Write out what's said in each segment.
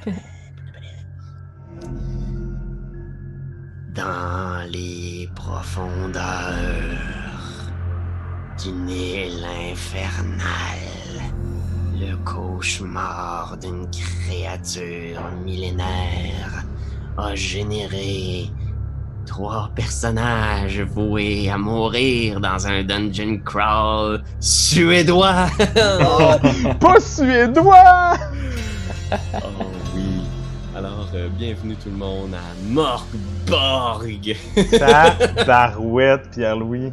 Dans les profondeurs d'une île infernale, le cauchemar d'une créature millénaire a généré trois personnages voués à mourir dans un dungeon crawl suédois. Oh, pas suédois! Oh euh, bienvenue tout le monde à Morgborg. Ta barouette, Pierre-Louis.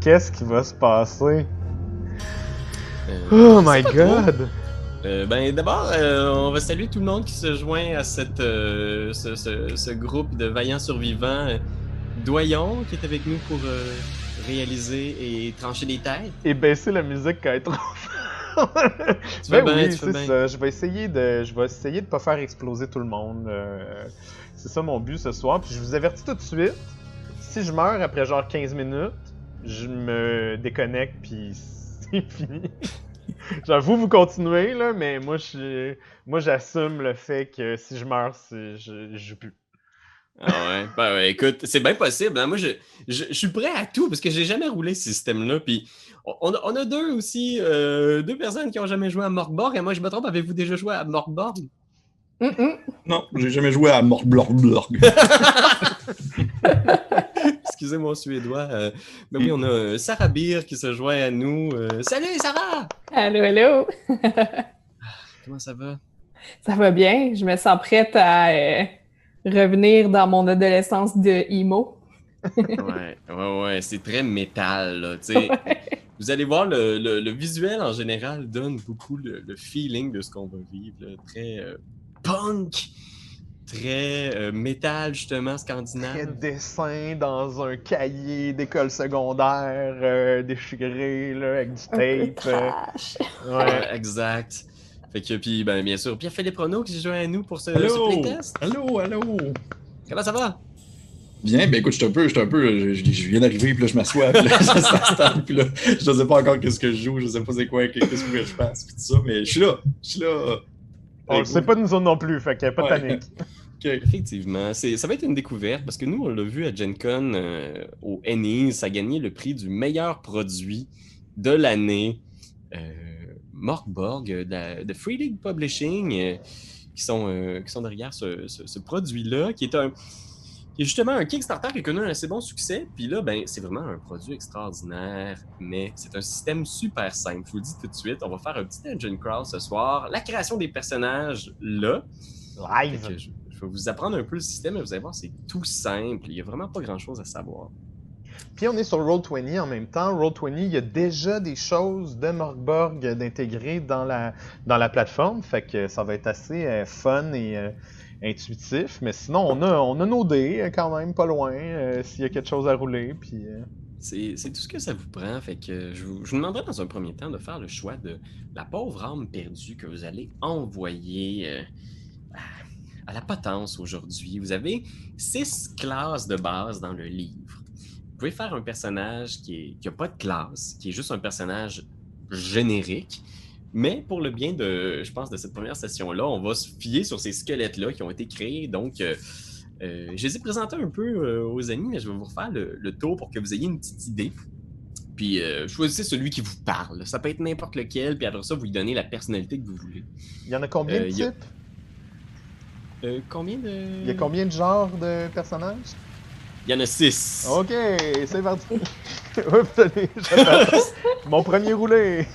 Qu'est-ce qui va se passer? Euh, Oh my god! Euh, ben d'abord, euh, on va saluer tout le monde qui se joint à cette, ce, ce- ce groupe de vaillants survivants. Doyon qui est avec nous pour réaliser et trancher des têtes. Et baisser la musique quand elle est trop Ben oui, c'est ça. Je vais essayer de, je vais essayer de pas faire exploser tout le monde. euh, c'est ça mon but ce soir. Puis je vous avertis tout de suite. Si je meurs après genre 15 minutes, je me déconnecte puis c'est fini. genre vous continuez là, mais moi je, moi j'assume le fait que si je meurs, je, je joue plus. Ah ouais, ben ouais, écoute, c'est bien possible. hein. Moi, je, je, je suis prêt à tout parce que j'ai jamais roulé ce système-là. Puis on, a- on a deux aussi, euh, deux personnes qui ont jamais joué à Morgborg. Et moi, je me trompe, avez-vous déjà joué à Morgborg? Non, j'ai jamais joué à Morblorblorg. Excusez mon suédois. euh, mais oui, on a euh, Sarah Beer qui se joint à nous. Euh, salut Sarah! Allô, allô. Comment ça va? Ça va bien? Je me sens prête à euh, revenir dans mon adolescence de emo. Ouais, ouais, ouais, c'est très métal, là, tu sais. Vous allez voir, le, le- le visuel en général donne beaucoup le, le feeling de ce qu'on va vivre. là. Très euh, punk, très euh, métal, justement, Très scandinave. dessin dans un cahier d'école secondaire euh, déchiré là, avec du Un peu tape. euh, trash. ouais. Ouais, exact. Fait que, puis, ben, bien sûr, Pierre-Philippe Renaud qui se joint à nous pour ce, ce Allô? playtest. Allô, allô? Comment ça va? Bien, ben écoute, je suis un peu, je suis un peu, je, je- je viens d'arriver, puis là, je m'assois, puis là, ça s'installe, puis là, je sais pas encore qu'est-ce que je joue, je sais pas c'est quoi, qu'est-ce que je fasse, puis tout ça, mais je suis là, je suis là. On le sait pas nous autres non plus, fait que pas de Ouais. panique. Ok. Effectivement, c'est, ça va être une découverte parce que nous, on l'a vu à Gen Con euh, au Ennis, ça a gagné le prix du meilleur produit de l'année. Euh, Morgborg euh, de, Free League Publishing, euh, qui, sont, euh, qui sont derrière ce, ce- ce produit-là, qui est un. Qui est justement un Kickstarter qui a connu un assez bon succès. Puis là, ben, c'est vraiment un produit extraordinaire, mais c'est un système super simple. Je vous le dis tout de suite, on va faire un petit dungeon crawl ce soir. La création des personnages, là. Live. je, je vais vous apprendre un peu le système et vous allez voir, c'est tout simple. Il n'y a vraiment pas grand chose à savoir. Puis on est sur Roll20 en même temps. Roll20, il y a déjà des choses de Morgborg d'intégrer dans la, dans la plateforme. Fait que ça va être assez euh, fun et euh, intuitif. Mais sinon, on a, on a nos dés euh, quand même pas loin euh, s'il y a quelque chose à rouler. Puis, euh, C'est tout ce que ça vous prend. Fait que je vous, je vous demanderai dans un premier temps de faire le choix de la pauvre âme perdue que vous allez envoyer euh, à la potence aujourd'hui. Vous avez six classes de base dans le livre. Vous pouvez faire un personnage qui n'a pas de classe, qui est juste un personnage générique. Mais pour le bien de, je pense, de cette première session-là, on va se fier sur ces squelettes-là qui ont été créés. Donc, euh, euh, je les ai présentés un peu euh, aux amis, mais je vais vous refaire le, le tour pour que vous ayez une petite idée. Puis euh, choisissez celui qui vous parle. Ça peut être n'importe lequel, puis après ça, vous lui donnez la personnalité que vous voulez. il y en a combien de a- types? Euh, combien de. Il y a combien de genres de personnages? Il y en a six. Ok, c'est parti. Oups. Mon premier roulé.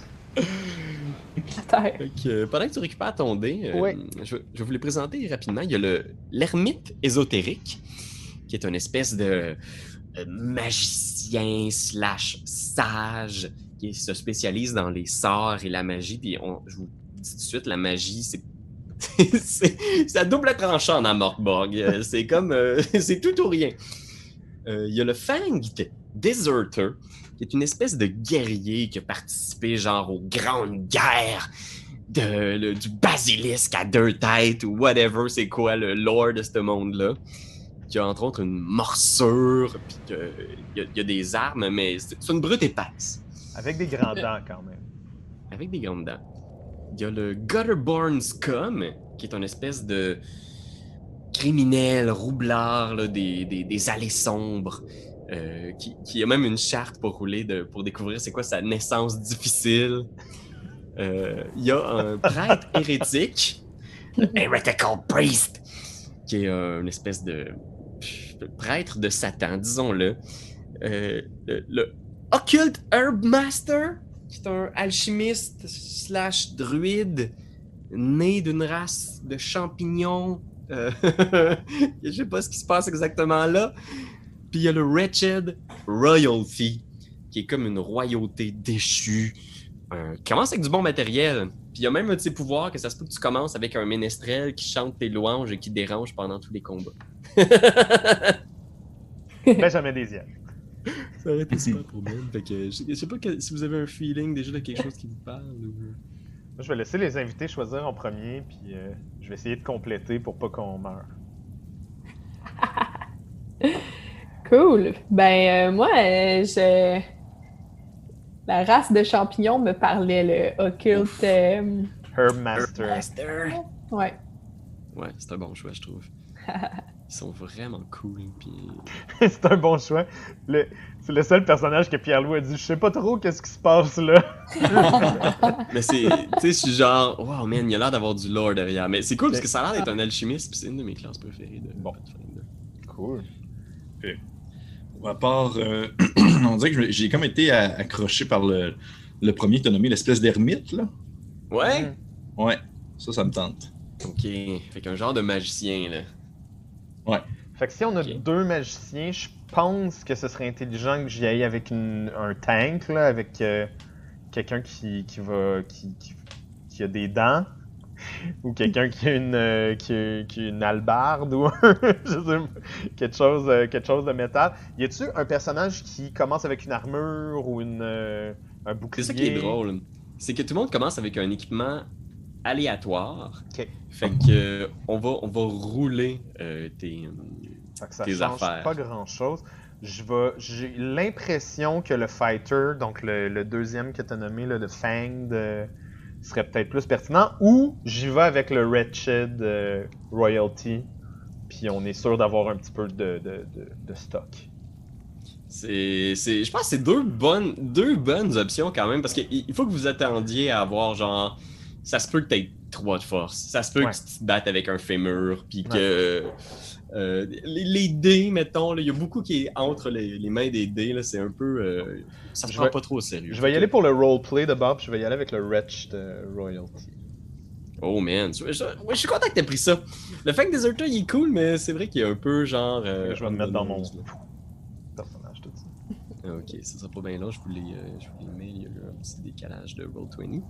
Terre. Euh, pendant que tu récupères ton dé, euh, Ouais. je, je vais vous les présenter rapidement. Il y a le l'ermite ésotérique, qui est une espèce de euh, magicien slash sage qui se spécialise dans les sorts et la magie. Puis on- je vous dis tout de suite, la magie, c'est c'est à double tranchant dans Morkborg. Euh, C'est comme euh, c'est tout ou rien. Euh, Il y a le Fanged Deserter, qui est une espèce de guerrier qui a participé genre aux grandes guerres de, le- du basilisque à deux têtes ou whatever, c'est quoi le lore de ce monde-là. Qui a entre autres une morsure, puis que- il y, y a des armes, mais c'est c'est une brute épaisse, Avec des grands dents quand même. avec des grandes dents. il y a le Gutterborn Scum, qui est une espèce de criminel roublard là, des, des, des allées sombres, euh, qui, qui a même une charte pour rouler, de, pour découvrir c'est quoi sa naissance difficile. Euh, Il y a un prêtre hérétique, le Heretical Priest, qui est euh, une espèce de, de prêtre de Satan, disons-le. Euh, le, le Occult Herb Master, qui est un alchimiste slash druide né d'une race de champignons. Euh, je sais pas ce qui se passe exactement là. Puis il y a le Wretched Royalty, qui est comme une royauté déchue, euh, qui commence avec du bon matériel. Puis il y a même un de ses pouvoirs que ça se peut que tu commences avec un ménestrel qui chante tes louanges et qui dérange pendant tous les combats. Benjamin Desiel. Ça aurait été super pour Ben. Fait que je, je sais pas que- si vous avez un feeling déjà de quelque chose qui vous parle. ou- Moi, je vais laisser les invités choisir en premier, puis euh, je vais essayer de compléter pour pas qu'on meure. Cool. Ben, euh, moi, euh, je. La race de champignons me parlait, le occulte. Euh, Herb Master. Master. Ouais. Ouais, c'est un bon choix, je trouve. Ils sont vraiment cool. Puis... c'est un bon choix. Le- C'est le seul personnage que Pierre-Louis a dit Je sais pas trop qu'est-ce qui se passe là. Mais c'est. Tu sais, je suis genre. Wow, man, il a l'air d'avoir du lore derrière. Mais c'est cool parce que ça a l'air d'être un alchimiste. Puis c'est une de mes classes préférées de Bon. Pathfinder. Cool. À part, euh, on dirait que j'ai comme été accroché par le, le premier que tu as nommé, l'espèce d'ermite, là. Ouais? Mhm. Ouais, ça, ça me tente. Ok. Fait qu'un genre de magicien, là. Fait que si on a deux magiciens, je pense que ce serait intelligent que j'y aille avec une- un tank, là, avec euh, quelqu'un qui, qui va. Qui, qui, qui a des dents. Ou quelqu'un qui a une euh, qui, a, qui a une albarde ou je sais pas, quelque chose euh, quelque chose de métal. Y a-tu un personnage qui commence avec une armure ou une euh, un C'est bouclier ça qui est drôle. C'est que tout le monde commence avec un équipement aléatoire. Ok. Fait que on va, on va rouler tes. Fait que ça tes change affaires. pas grand chose. J'ai l'impression que le fighter, donc le, le deuxième que tu as nommé, là, de Fang, de- serait peut-être plus pertinent. Ou j'y vais avec le Wretched euh, Royalty, puis on est sûr d'avoir un petit peu de, de, de, de stock. C'est, c'est, je pense que c'est deux bonnes, deux bonnes options quand même, parce qu'il il faut que vous attendiez à avoir genre, ça se peut que tu 3 de force, ça se peut Ouais. que tu te battes avec un fémur, puis que euh, les, les dés, mettons, il y a beaucoup qui est entre les, les mains des dés, là, c'est un peu, euh, ça se Je prend vais- pas trop au sérieux. Je vais y aller pour le roleplay de Bob, je vais y aller avec le Wretched euh, Royalty. Oh man, je, je- ouais, je suis content que t'aies pris ça. Le Fang Deserter, il est cool, mais c'est vrai qu'il est un peu genre. euh, je vais me mettre dans mon personnage tout ça. Ok, ça sera pas bien long, je vous euh, les mets, il y a eu un petit décalage de Roll20.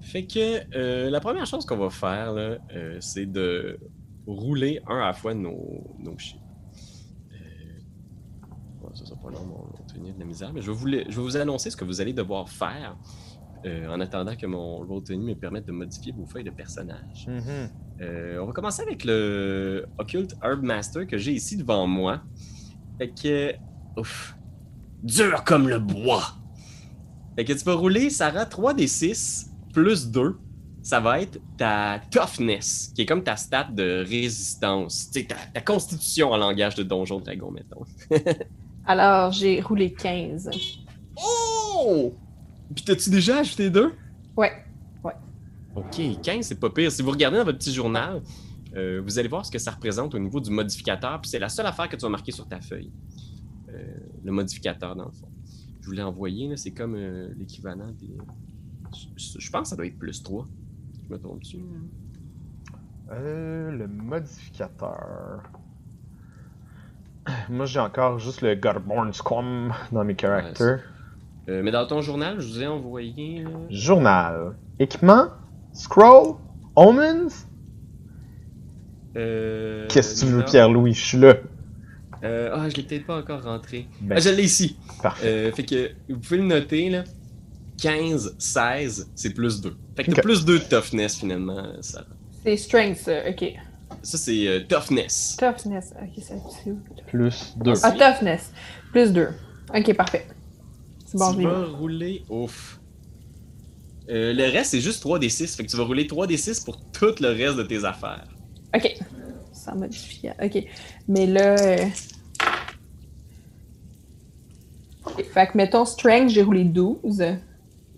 Fait que euh, la première chose qu'on va faire, là, euh, c'est de rouler un à la fois nos, nos chiffres. Euh, ouais, ça sera pas long, mon Roll20 de la misère, mais je vais, vous, je vais vous annoncer ce que vous allez devoir faire euh, en attendant que mon Roll20 me permette de modifier vos feuilles de personnage. Mhm. Euh, on va commencer avec le Occult Herb Master que j'ai ici devant moi. Fait que. Ouf. Dur comme le bois. Fait que tu vas rouler, Sarah, 3 des 6 plus 2. Ça va être ta toughness, qui est comme ta stat de résistance. Tu sais, ta, ta constitution en langage de Donjon Dragon, mettons. Alors, j'ai roulé 15. Oh! Puis t'as-tu déjà ajouté 2? Ouais. Ok, 15, c'est pas pire. Si vous regardez dans votre petit journal, euh, vous allez voir ce que ça représente au niveau du modificateur. Puis c'est la seule affaire que tu vas marquer sur ta feuille. Euh, le modificateur, dans le fond. Je vous l'ai envoyé, c'est comme euh, l'équivalent des. Je, je pense que ça doit être plus 3. Me dessus. Euh, le modificateur. Moi, j'ai encore juste le Godborn Squam dans mes characters. Euh, mais dans ton journal, je vous ai envoyé. Journal. Équipement. Scroll. Omens. euh, Qu'est-ce que tu veux. Pierre-Louis? Je suis là. Euh, ah, je l'ai peut-être pas encore rentré. Ben, Ah, je l'ai ici. Parfait. Euh, fait que vous pouvez le noter, là. 15, 16, c'est plus 2. Fait que t'as Ok. plus 2 de toughness finalement, Sarah. C'est strength, ça. OK. Ça, c'est euh, toughness. Toughness. OK, ça c'est où? Plus 2. Ah, toughness. Plus 2. OK, parfait. C'est bon, je tu vas rouler. Ouf. Euh, le reste, c'est juste 3d6. Fait que tu vas rouler 3d6 pour tout le reste de tes affaires. Ok. Sans modifier. Ok. Mais là. euh, Fait que mettons strength, j'ai roulé 12.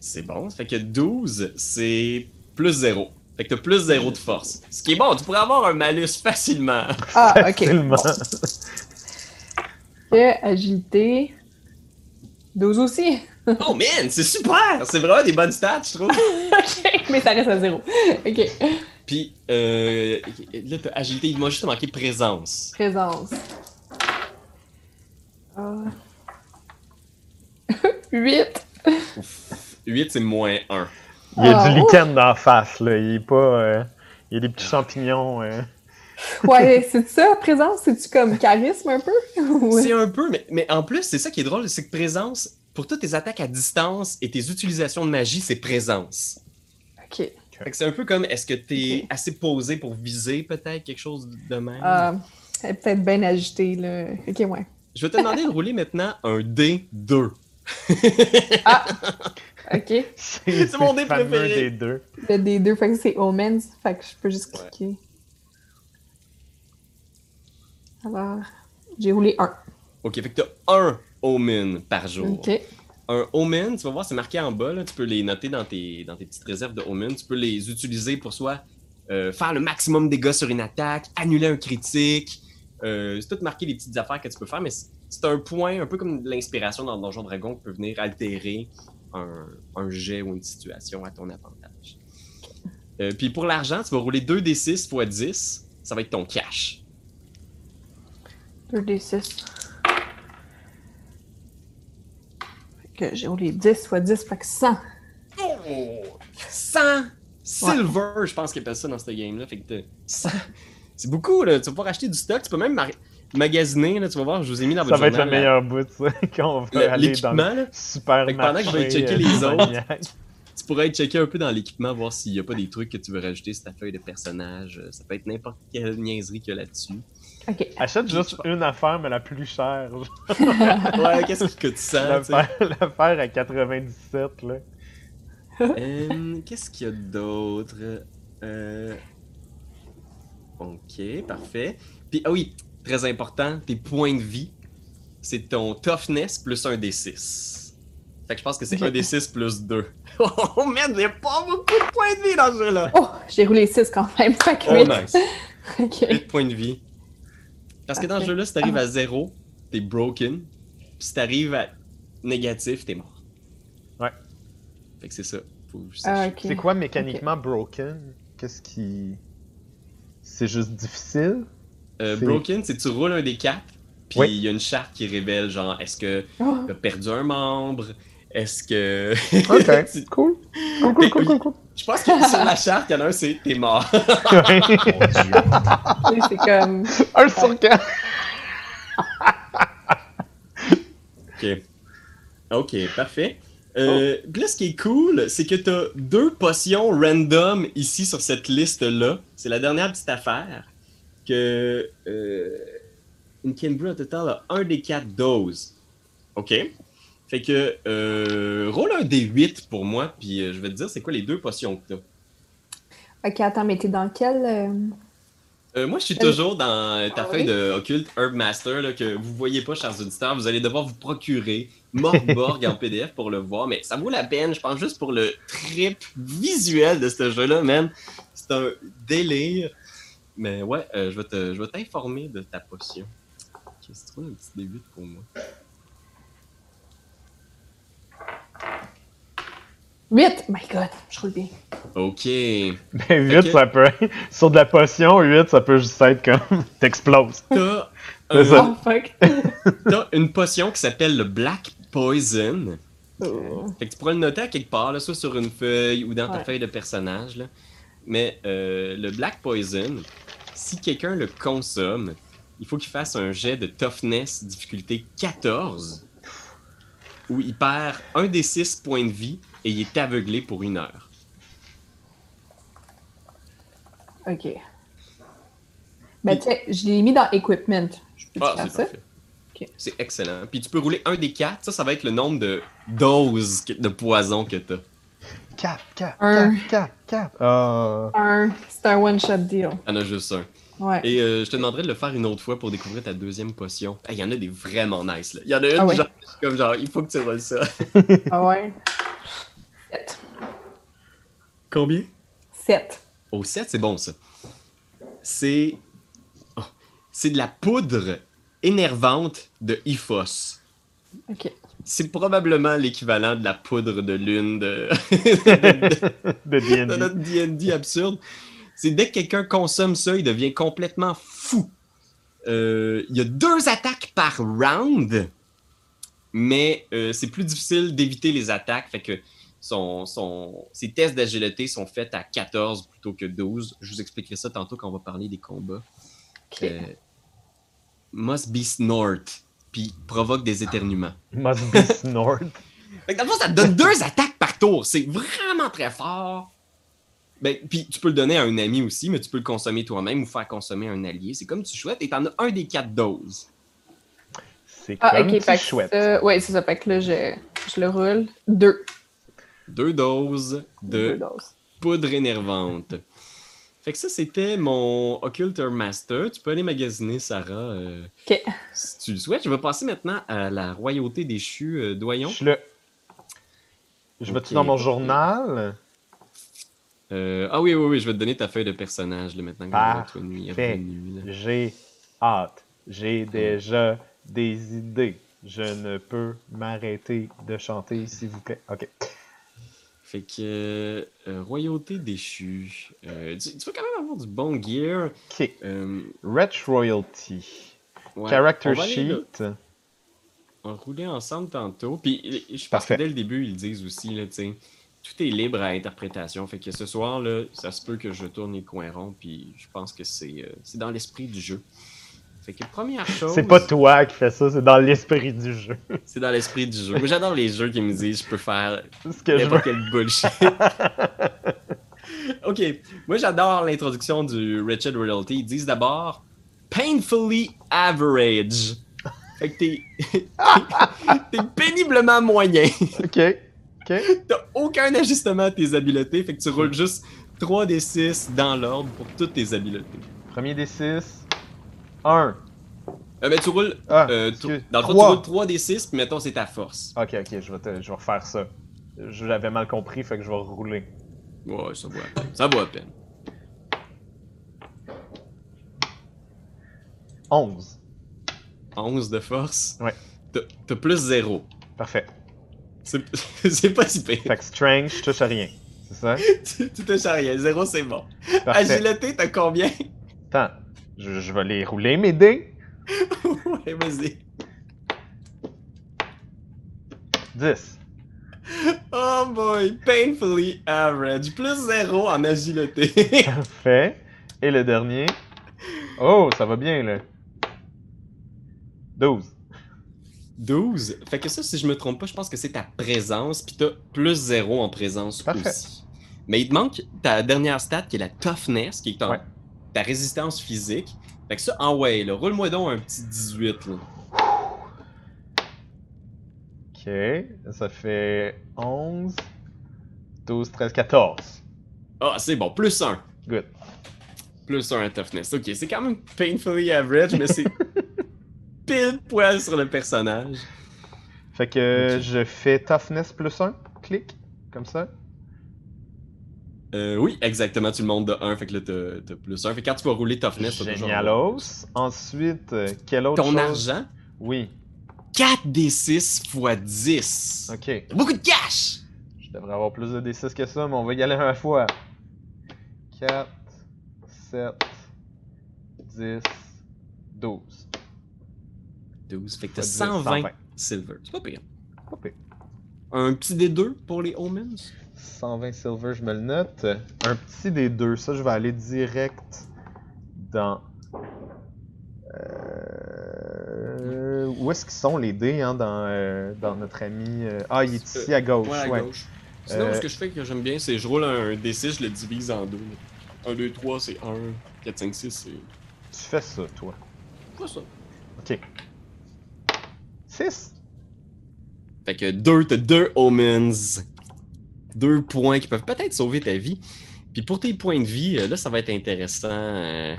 C'est bon. Fait que 12, c'est plus 0. Fait que t'as plus 0 de force. Ce qui est bon, tu pourrais avoir un malus facilement. Ah, ok. Facilement. Ok, agilité. 12 aussi. Oh man, c'est super! C'est vraiment des bonnes stats, je trouve. ok, mais ça reste à 0. Ok. Puis, euh, là, t'as agilité. Il m'a juste manqué présence. Présence. Ah. 8. 8, c'est moins 1. Il y a Ah, du ouf. lichen dans la face, là. Il est pas. euh, Il y a des petits champignons. euh. Ouais, c'est ça, présence, c'est-tu comme charisme un peu? Ouais. C'est un peu, mais, mais en plus, c'est ça qui est drôle, c'est que présence, pour toutes tes attaques à distance et tes utilisations de magie, c'est présence. Ok. Fait que c'est un peu comme, est-ce que t'es Ok. assez posé pour viser peut-être quelque chose de même? Ah, elle est peut-être bien agitée, là. Ok, ouais. Je vais te demander de rouler maintenant un D2. Ah! Ok. C'est mon le dé préféré. des deux. Le D2, fait que c'est Omens, fait que je peux juste Ouais. cliquer. Alors, j'ai roulé 1. Ok, fait que t'as un Omen par jour. Ok. Un Omen, tu vas voir, c'est marqué en bas, là, tu peux les noter dans tes, dans tes petites réserves de Omen. Tu peux les utiliser pour soit euh, faire le maximum de dégâts sur une attaque, annuler un critique. Euh, c'est tout marqué les petites affaires que tu peux faire, mais c'est un point, un peu comme l'inspiration dans Donjon Dragon, qui peut venir altérer un, un jet ou une situation à ton avantage. Euh, puis pour l'argent, tu vas rouler 2d6 x 10, ça va être ton cash. 2D6. Fait que j'ai roulé 10 fois 10, fait que 100. Oh! 100 silver, je pense qu'ils appellent ça dans ce game-là. Fait que t'as 100. C'est beaucoup, là. Tu vas pouvoir acheter du stock. Tu peux même magasiner, là. Tu vas voir, je vous ai mis dans Ça votre va être le meilleur bout, ça, quand on va le- aller dans l'équipement, le. Fait que pendant que je vais checker euh, les autres. Tu pourrais checker un peu dans l'équipement, voir s'il n'y a pas des trucs que tu veux rajouter sur ta feuille de personnage. Ça peut être n'importe quelle niaiserie qu'il y a là-dessus. Ok. Achète juste une affaire, mais la plus chère. Ouais, qu'est-ce qui coûte ça? L'affaire l'affaire à 97, là. Euh, Qu'est-ce qu'il y a d'autre? Euh, Ok, parfait. Puis, ah oui, très important, tes points de vie, c'est ton toughness plus un des 6. Fait que je pense que c'est un des 6 plus 2. Oh man, il n'y a pas beaucoup de points de vie dans ce jeu-là! Oh, j'ai roulé 6 quand même, fait que Oh 8. nice! Ok. 8 points de vie. Parce que dans ce jeu-là, si t'arrives à 0, t'es broken. Puis si t'arrives à négatif, t'es mort. Ouais. Fait que c'est ça. Faut que je Ah. C'est quoi mécaniquement broken? Qu'est-ce qui. C'est juste difficile? Euh, C'est- broken, c'est tu roules un des 4, puis il Oui. y a une charte qui révèle, genre, est-ce que Oh, t'as perdu un membre? Est-ce que. Ok. Tu- Cool. Cool, cool, cool, cool, cool. Je pense que sur la charte, il y en a un, c'est t'es mort. Ouais. Mon Dieu. c'est comme. Un sur quatre. Ok. Ok, parfait. Euh, puis là, ce qui est cool, c'est que t'as deux potions random ici sur cette liste-là. C'est la dernière petite affaire. Que. Euh, une Kinbrew au total a un des quatre doses. Ok? Fait que. Euh, roule un des 8 pour moi, puis euh, je vais te dire c'est quoi les deux potions que t'as. Ok, attends, mais t'es dans quel. euh, moi, je suis toujours dans ta ah feuille oui? de Occult Herb Master là, que vous voyez pas, chers auditeurs. Vous allez devoir vous procurer Morborg en PDF pour le voir, mais ça vaut la peine, je pense, juste pour le trip visuel de ce jeu-là, man. C'est un délire. Mais ouais, euh, je vais te- je vais t'informer de ta potion. C'est trop un petit début pour moi. 8! My god, je roule bien. Ok. Ben 8, Ok. ça peut être. Sur de la potion, 8, ça peut juste être comme. T'exploses. T'as ça. Oh fuck! t'as une potion qui s'appelle le Black Poison. Oh. Fait que tu pourrais le noter à quelque part, là, soit sur une feuille ou dans ta Ouais. feuille de personnage. Là. Mais euh, le Black Poison, si quelqu'un le consomme, il faut qu'il fasse un jet de toughness difficulté 14 où il perd un des 6 points de vie et il est aveuglé pour une heure. Ok. Ben, tu sais, je l'ai mis dans Equipment. Je peux Ah, faire c'est ça? parfait. Ok. C'est excellent. Puis tu peux rouler un des 4, ça, ça va être le nombre de doses de poison que tu as. Cap, cap, Un. cap, cap, cap. Ah. Un, c'est un one-shot deal. Il y en a juste un. Ouais. Et euh, je te demanderais de le faire une autre fois pour découvrir ta deuxième potion. Il y en a des vraiment nice, là. Il y en a une, Ah ouais? genre, comme genre, il faut que tu rolles ça. Ah ouais? 7. Combien? 7. Au 7, c'est bon, ça. C'est... oh, c'est de la poudre énervante de Iphos. Ok. C'est probablement l'équivalent de la poudre de lune de, de- De de D&D. notre D&D absurde. C'est dès que quelqu'un consomme ça, il devient complètement fou. Euh, Il y a deux attaques par round, mais euh, c'est plus difficile d'éviter les attaques. Fait que son, son, ses tests d'agilité sont faits à 14 plutôt que 12. Je vous expliquerai ça tantôt quand on va parler des combats. Euh, must be snort, puis provoque des éternuements. Must be snort. Fait que dans le fond, ça te donne deux attaques par tour. C'est vraiment très fort. Ben, puis tu peux le donner à un ami aussi, mais tu peux le consommer toi-même ou faire consommer à un allié. C'est comme tu souhaites et t'en as un des quatre doses. C'est Ah, comme ok, fait petit que chouette. ça- ouais, c'est ça. Fait que là, je, je le roule. 2. Deux doses de poudre énervante. Fait que ça, c'était mon Occulter Master. Tu peux aller magasiner, Sarah, euh, si tu le souhaites. Je vais passer maintenant à la royauté déchue, euh, Doyon. Je là. Je vais-tu dans mon journal? Euh, ah oui, oui, oui, je vais te donner ta feuille de personnage là, maintenant que là. J'ai hâte. J'ai déjà des idées. Je ne peux m'arrêter de chanter, s'il vous plaît. Ok. Fait que euh, euh, royauté déchue. Euh, tu, tu vas quand même avoir du bon gear. Ok. Euh, Retch Royalty. ouais, Character sheet. On rouler ensemble tantôt. Puis je pense que dès le début, ils disent aussi, là, tu tout est libre à interprétation. Fait que ce soir, là, ça se peut que je tourne les coins ronds. Puis je pense que c'est euh, c'est dans l'esprit du jeu. Fait que première chose. C'est pas toi qui fais ça, c'est dans l'esprit du jeu. C'est dans l'esprit du jeu. Moi, j'adore les jeux qui me disent je peux faire C'est ce que je veux. n'importe quel bullshit. ok, moi j'adore l'introduction du Wretched Royalty. Ils disent d'abord painfully average. Fait que t'es t'es péniblement moyen. Ok. Ok. T'as aucun ajustement à tes habiletés. Fait que tu roules juste 3 des 6 dans l'ordre pour toutes tes habiletés. Premier des 6. 1. Euh, mais tu roules. Ah, euh, dans le fond, tu roules 3 des 6, puis mettons c'est ta force. Ok, ok, je vais, te- je vais refaire ça. J'avais mal compris, fait que je vais rouler. Ouais, ça vaut à peine. Ça vaut à peine. 11. 11 de force? Ouais. T'as- plus 0. Parfait. C'est pas si pire. Fait que strength, je touche à rien. C'est ça? tu tu touches à rien. 0, c'est bon. Parfait. Agilité, t'as combien? Attends, je, je vais les rouler, mes dés. ouais, vas-y. 10. Oh boy, painfully average. Plus 0 en agilité. Parfait. Et le dernier? Oh, ça va bien, là. 12. 12. Fait que ça, si je me trompe pas, je pense que c'est ta présence, puis t'as plus 0 en présence Parfait. aussi. Mais il te manque ta dernière stat qui est la toughness, qui est Ouais. Ta résistance physique. Fait que ça, en way, là, roule-moi donc un petit 18. Là. Ok. Ça fait 11, 12, 13, 14. Ah, c'est bon, plus 1. Good. Plus 1 à toughness. Ok, c'est quand même painfully average, mais c'est pile poil sur le personnage. Fait que je fais toughness plus 1. Clic. Comme ça. Euh, oui, exactement, tu le montes de 1, fait que là, t'as plus 1. Fait que quand tu vas rouler toughness, t'as toujours Génialos. Ensuite, euh, quel autre Ton chose? argent, Oui. 4 des 6 x 10. Ok. Beaucoup de cash! Je devrais avoir plus de D6 que ça, mais on va y aller la fois. 4, 7, 10, 12. 12, fait que t'as Fois 10, 120 silver. C'est pas pire. Pas pire. Un petit des 2 pour les omens? 120 silver, je me le note. Un petit des deux, ça je vais aller direct dans. Euh... Où est-ce qu'ils sont les dés hein, dans, euh, dans notre ami. euh, Ah, il est ici à gauche. Ouais, à ouais. gauche. Sinon, Euh, ce que je fais que j'aime bien, c'est je roule un D6, je le divise en deux. 1, 2, 3, c'est 1. 4, 5, 6, c'est. Tu fais ça, toi. Pas ça. Ok. 6. Fait que 2, t'as 2 omens. Deux points qui peuvent peut-être sauver ta vie. Puis pour tes points de vie, euh, là, ça va être intéressant. euh,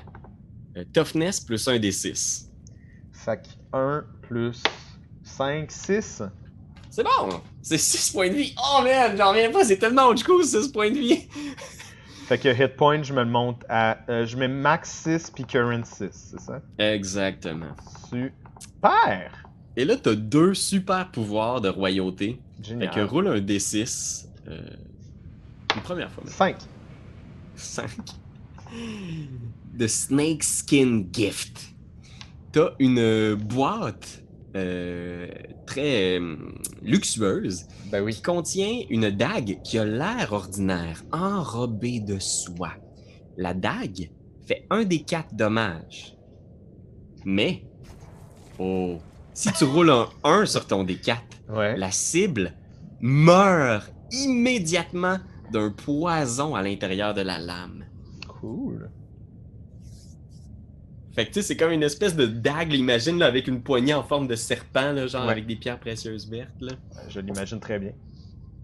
euh, toughness plus un des 6. Fait que 1 plus 5, 6. C'est bon! C'est 6 points de vie. Oh man, j'en reviens pas, c'est tellement du coup 6 points de vie. Fait que hit point, je me le monte à. euh, je mets max 6 puis current 6, c'est ça? Exactement. Super! Et là, t'as deux super pouvoirs de royauté. Fait Génial. que roule un D6. Euh, une première fois. 5. 5. The Snake Skin Gift. T'as une euh, boîte euh, très euh, luxueuse Ben oui. qui contient une dague qui a l'air ordinaire, enrobée de soie. La dague fait un des quatre dommages. Mais, oh, si tu roules un 1 sur ton D4, Ouais. la cible meurt immédiatement d'un poison à l'intérieur de la lame. Cool. Fait que tu sais, c'est comme une espèce de dague, imagine, là, avec une poignée en forme de serpent, là, genre Ouais. avec des pierres précieuses vertes. Là. Je l'imagine très bien.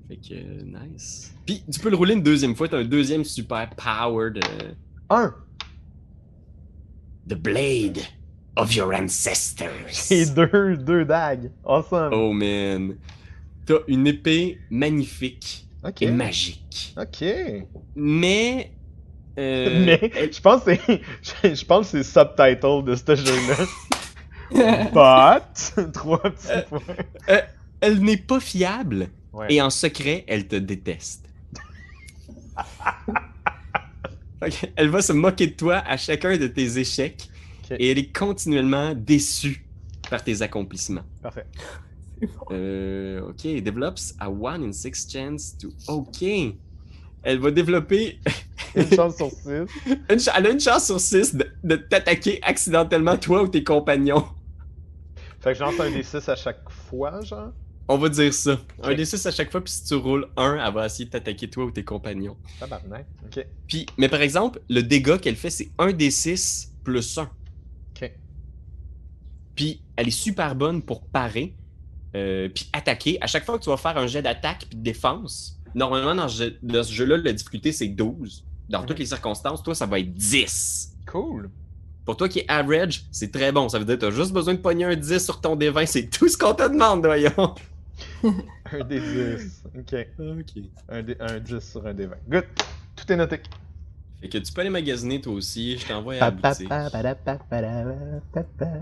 Fait que, euh, nice. Puis, tu peux le rouler une deuxième fois, t'as un deuxième super powered. euh, 1. The blade of your ancestors. Et deux, deux dagues. Awesome. Oh man. T'as une épée magnifique et magique. Ok. Mais. euh, Mais elle- je pense que c'est. Je pense c'est le subtitle de ce jeu-là. But. Trois petits points. elle n'est pas fiable Ouais. et en secret, elle te déteste. Elle va se moquer de toi à chacun de tes échecs et elle est continuellement déçue par tes accomplissements. Parfait. Euh, ok, develops a 1 in 6 chance to. Ok. Elle va développer. Une chance sur six. Une ch- elle a une chance sur 6 de, de t'attaquer accidentellement, toi ou tes compagnons. Fait que je lance un des 6 à chaque fois, genre. On va dire ça. Un des 6 à chaque fois, puis si tu roules 1, elle va essayer de t'attaquer toi ou tes compagnons. Tabarnak. Ok. Puis, mais par exemple, le dégât qu'elle fait, c'est 1 des 6 plus 1. Ok. Puis, elle est super bonne pour parer, euh, puis attaquer. À chaque fois que tu vas faire un jet d'attaque puis de défense, normalement, dans ce, jeu- dans ce jeu-là, la difficulté, c'est 12. Dans Mhm. toutes les circonstances, toi, ça va être 10. Cool. Pour toi qui est average, c'est très bon. Ça veut dire que tu as juste besoin de pogner un 10 sur ton D20. C'est tout ce qu'on te demande, voyons. Un des 10. Ok. Ok. Un, des, un 10 sur un des 20. Good. Tout est noté. Fait que tu peux aller magasiner toi aussi. Je t'envoie à la boutique.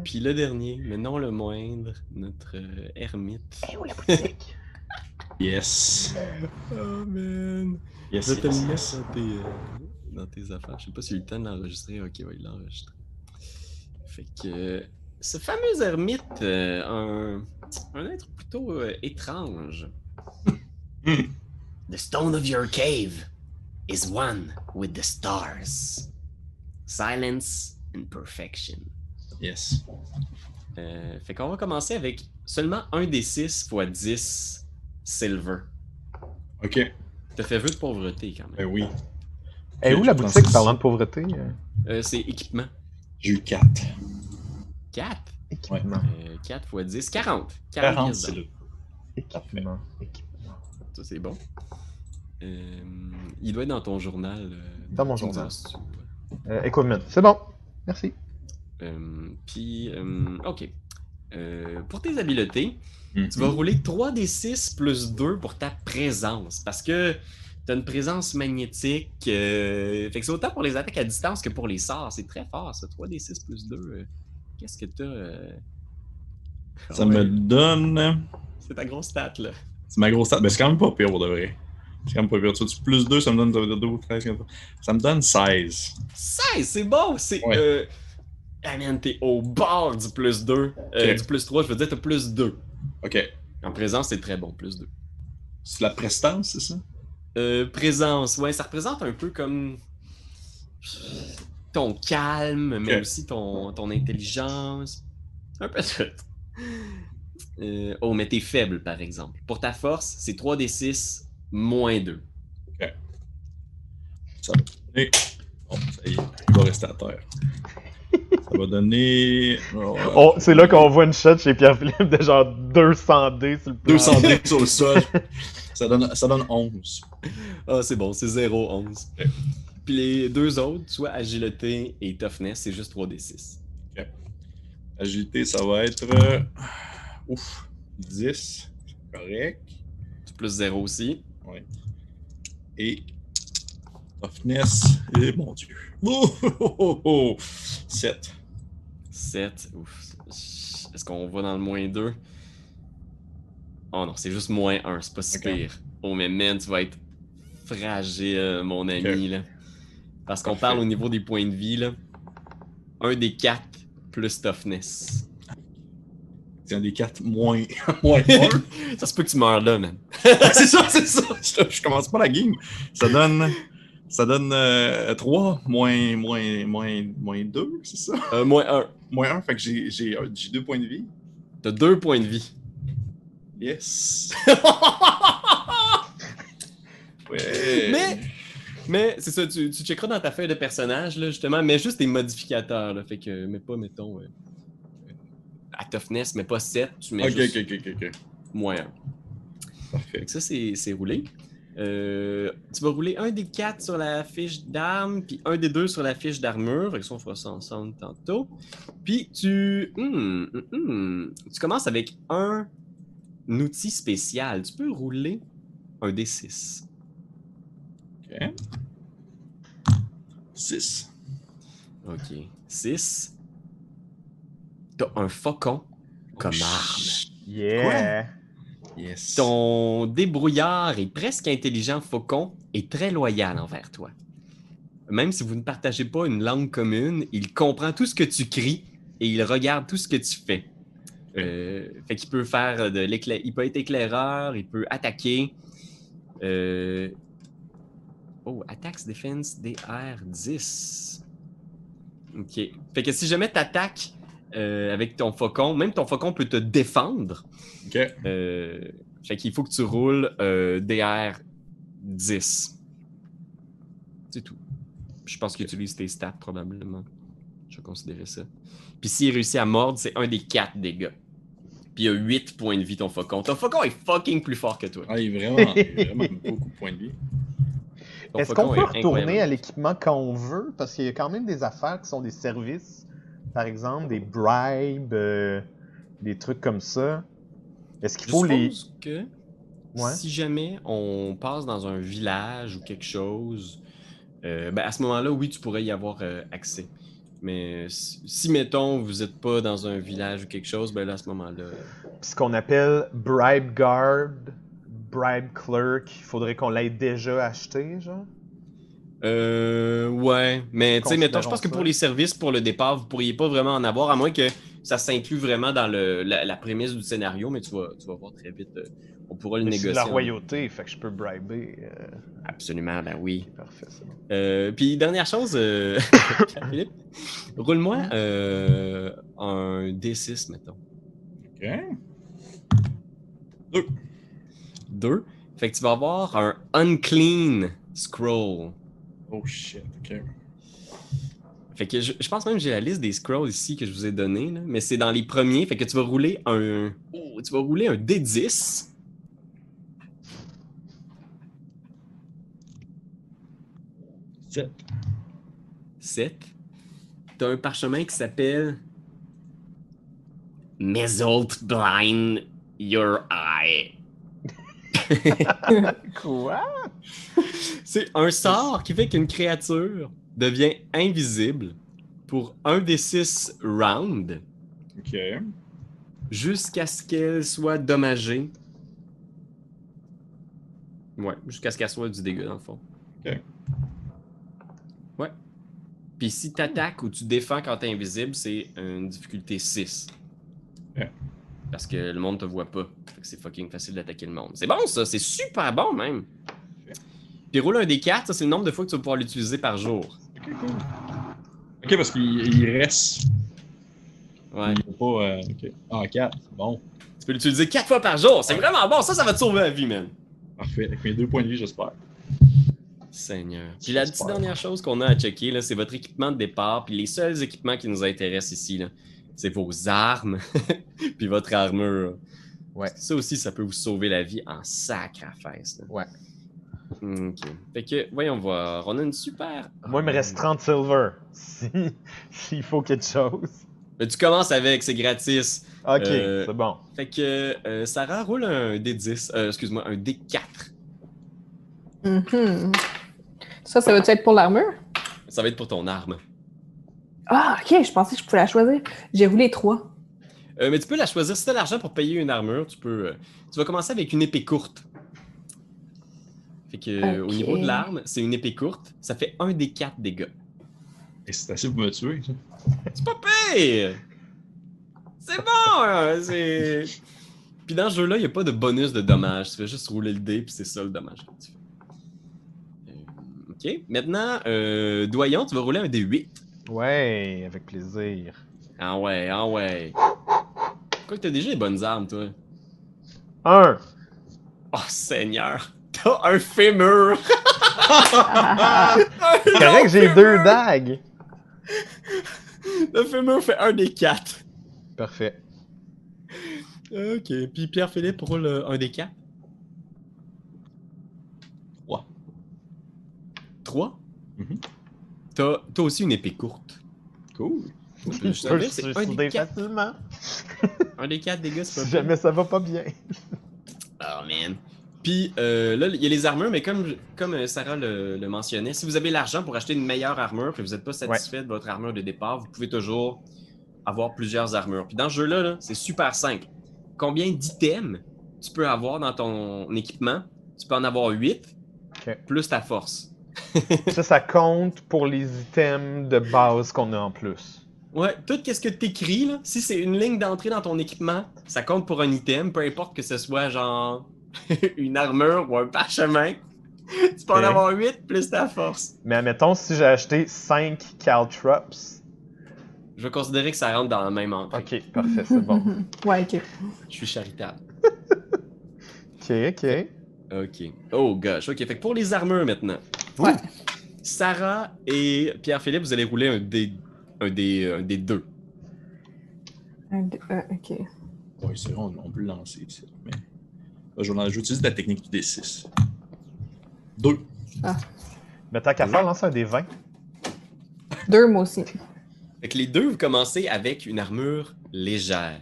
Puis le dernier, mais non le moindre, notre euh, ermite. Eh où la boutique? Yes. Oh man. Yes, Je vais te le yes, mettre yes. dans tes, euh, dans tes affaires. Je sais pas si j'ai eu le temps de l'enregistrer. Ok, ouais, il l'a enregistré. Fait que euh, ce fameux ermite, euh, un, un être plutôt euh, étrange. The stone of your cave is one with the stars. Silence and perfection. Yes. Euh, fait qu'on va commencer avec seulement un des 6 fois 10 silver. Ok. T'as fait vœu de pauvreté quand Ben même. oui. Eh où la boutique parlant de pauvreté? euh, Euh, c'est équipement. J'ai eu 4. 4. Équipement. Euh, 4 fois 10, 40. 40, 40, pièces c'est. Équipement. Équipement. Ça, c'est bon. Euh, il doit être dans ton journal. euh, Dans mon journal. Euh, equipment. C'est bon. Merci. Euh, Puis, euh, ok. Euh, pour tes habiletés, Mhm. tu vas rouler 3 des 6 plus 2 pour ta présence. Parce que tu as une présence magnétique. euh, fait que c'est autant pour les attaques à distance que pour les sorts. C'est très fort, ça. 3 des 6 plus 2. euh, Qu'est-ce que tu as Ça me donne. C'est ta grosse stat, là. C'est ma grosse stat. Ben, c'est quand même pas pire pour de vrai. C'est vois, plus 2, ça me donne ça veut dire 12, 13, 14. Ça me donne 16. 16, c'est bon! C'est. Ouais. Euh... Ah man, t'es au bord du plus 2. Euh. Du plus 3, je veux dire, t'as plus 2. Ok. En présence, c'est très bon, plus 2. C'est la prestance, c'est ça? Euh, présence, ouais, ça représente un peu comme ton calme, mais aussi ton, ton intelligence. Un peu tout. Euh, oh, mais t'es faible, par exemple. Pour ta force, c'est 3d6 moins 2. Ça va donner. Bon, ça y est, il va rester à terre. Ça va donner. oh, Oh, c'est là qu'on voit une shot chez Pierre-Philippe de genre 200 dés sur le plan. 200 dés sur le sol. Ça donne, ça donne 11. Ah, c'est bon, c'est 0, 11. Puis les deux autres, soit agilité et toughness, c'est juste 3d6. Agilité, ça va être. euh, ouf, 10. Correct. Plus 0 aussi. Et. Toughness. Et mon Dieu. Oh, oh, oh, oh. 7. 7. Ouf. Est-ce qu'on va dans le moins 2? Oh non, c'est juste moins 1, c'est pas si pire. Oh, mais man, tu vas être fragile, mon ami, là. Parce qu'on parle au niveau des points de vie, là. Un des 4 plus toughness. C'est un des 4 moins, moins 1. Ça se peut que tu meurs là, man. c'est ça, c'est ça. Je, je commence pas la game. Ça donne. Ça donne 3 moins, moins, moins, moins 2, c'est ça? Euh, moins 1. Moins 1, fait que j'ai- j'ai 2 points de vie. T'as 2 points de vie. Yes. Ouais. Mais- Mais c'est ça, tu, tu checkeras dans ta feuille de personnage, là, justement, mais juste tes modificateurs, là. Fait que, mais pas, mettons, euh, à toughness, mais pas 7, tu mets Ok, juste ok, ok, ok, ok. moins 1. Parfait. Fait que ça, c'est roulé. Euh, tu vas rouler un des 4 sur la fiche d'armes, puis un des deux sur la fiche d'armure. Que ça, on fera ça ensemble tantôt. Puis tu. hmm, hmm. Tu commences avec un outil spécial. Tu peux rouler un des 6. Ok. 6. Ok. 6. T'as un faucon comme arme. Yeah! Yes. Ton débrouillard et presque intelligent faucon est très loyal envers toi. Même si vous ne partagez pas une langue commune, il comprend tout ce que tu cries et il regarde tout ce que tu fais. Euh, fait qu'il peut faire de l'éclair... Il peut être éclaireur, il peut attaquer. Euh, Oh, Attacks Defense DR 10. Ok. Fait que si jamais tu attaques avec ton faucon, même ton faucon peut te défendre. Ok. Euh, fait qu'il faut que tu roules euh, DR 10. C'est tout. Je pense qu'il utilise tes stats probablement. Je vais considérer ça. Puis s'il réussit à mordre, c'est un des 4 dégâts. Puis il y a 8 points de vie ton faucon. Ton faucon est fucking plus fort que toi. Ah, il est vraiment, il vraiment beaucoup de points de vie. Est-ce qu'on peut est retourner incroyable. à l'équipement quand on veut? Parce qu'il y a quand même des affaires qui sont des services. Par exemple, des bribes, euh, des trucs comme ça. Est-ce qu'il Je faut les. suppose que Ouais. si jamais on passe dans un village ou quelque chose, euh, ben à ce moment-là, oui, tu pourrais y avoir euh, accès. Mais si, si, mettons, vous n'êtes pas dans un village ou quelque chose, ben là, à ce moment-là. Ce qu'on appelle bribe guard, bribe clerk, il faudrait qu'on l'ait déjà acheté, genre? Euh, ouais, mais tu sais, mettons, je pense que pour les services, pour le départ, vous pourriez pas vraiment en avoir, à moins que ça s'inclue vraiment dans le, la, la prémisse du scénario, mais tu vas, tu vas voir très vite. euh, on pourra le Mais c'est de négocier. la royauté, fait que je peux briber. euh, Absolument, ben oui. Parfait, ça. Euh, puis dernière chose, euh, Philippe, roule-moi euh, un D6, mettons. Ok. Deux. Fait que tu vas avoir un unclean scroll. Oh shit, ok. Fait que je, je pense même que j'ai la liste des scrolls ici que je vous ai donné, là, mais c'est dans les premiers. Fait que tu vas rouler un. oh, tu vas rouler un D10. 7. 7. T'as un parchemin qui s'appelle Mesalt Blind Your Eye. Quoi? C'est un sort qui fait qu'une créature devient invisible pour un des six rounds Ok. jusqu'à ce qu'elle soit dommagée. Ouais, jusqu'à ce qu'elle soit du dégât dans le fond. Ok. Ouais. Puis si tu attaques ou tu défends quand t'es invisible, c'est une difficulté 6. Ok. Parce que le monde te voit pas. Fait que c'est fucking facile d'attaquer le monde. C'est bon ça, c'est super bon même. Puis roule un des 4, ça c'est le nombre de fois que tu vas pouvoir l'utiliser par jour. Ok, cool. Ok, parce qu'il il reste. Ouais. Il pas. euh, ok. Ah, 4. Bon. Tu peux l'utiliser 4 fois par jour. C'est vraiment bon. Ça, ça va te sauver la vie, man. Parfait. Avec mes deux points de vie, j'espère. Seigneur. Puis la petite dernière chose qu'on a à checker, là, c'est votre équipement de départ. Puis les seuls équipements qui nous intéressent ici, là, c'est vos armes, puis votre armure. Ouais. Ça aussi, ça peut vous sauver la vie en sacrifice. Ouais. Ok. Fait que, voyons voir. On a une super. Moi, il me reste 30 silver. Si, s'il faut quelque chose. Mais tu commences avec, c'est gratis. Ok, Euh, c'est bon. Fait que euh, Sarah roule un D10. euh, excuse-moi, un D4. Mhm. Ça, ça va être pour l'armure? Ça va être pour ton arme. Ah, ok, je pensais que je pouvais la choisir. J'ai roulé trois. Euh, mais tu peux la choisir. Si tu as l'argent pour payer une armure, tu peux. euh, tu vas commencer avec une épée courte. Fait que euh, au niveau de l'arme, c'est une épée courte. Ça fait un des quatre dégâts. Et c'est assez pour me tuer, ça. C'est pas pire! C'est bon! hein, C'est. Puis dans ce jeu-là, il n'y a pas de bonus de dommage. Tu fais juste rouler le dé, puis c'est ça le dommage que tu fais. Euh, ok. Maintenant, euh, Doyon, tu vas rouler un D8. Ouais, avec plaisir. Ah ouais, ah ouais. Quoi que t'as déjà les bonnes armes, toi. Un. Oh, Seigneur! T'as un fémur! C'est correct, j'ai deux dagues. Le fémur fait un des quatre. Parfait. Ok. Puis Pierre-Philippe roule euh, un des quatre. Trois. Trois? Mhm. T'as t'as aussi une épée courte. Cool. Je c'est un des quatre. facilement. Un des quatre dégâts, c'est pas Si jamais ça va pas bien. Oh man. Puis euh, là, il y a les armures, mais comme, comme euh, Sarah le, le mentionnait, si vous avez l'argent pour acheter une meilleure armure et vous n'êtes pas satisfait de votre armure de départ, vous pouvez toujours avoir plusieurs armures. Puis dans ce jeu-là, là, c'est super simple. Combien d'items tu peux avoir dans ton équipement? Tu peux en avoir 8, Ok. plus ta force. Ça, ça compte pour les items de base qu'on a en plus. Ouais, tout ce que t'écris, là, si c'est une ligne d'entrée dans ton équipement, ça compte pour un item, peu importe que ce soit genre une armure ou un parchemin. Tu peux en avoir 8 plus ta force. Mais admettons, si j'ai acheté 5 caltrops. Je vais considérer que ça rentre dans la même entrée. Ok, parfait, c'est bon. ouais, ok. Je suis charitable. Ok, ok. Ok. Oh gosh. Ok, fait que pour les armures maintenant. Ouais. Sarah et Pierre-Philippe, vous allez rouler un des un des, un des deux. Un, deux, un, ok. Ouais, c'est vrai, on, on peut le lancer ici. Mais... Vais- J'utilise la technique du D6. Deux. Mais tant qu'à faire, lance un des 20. Deux, moi aussi. Fait que les deux, vous commencez avec une armure légère.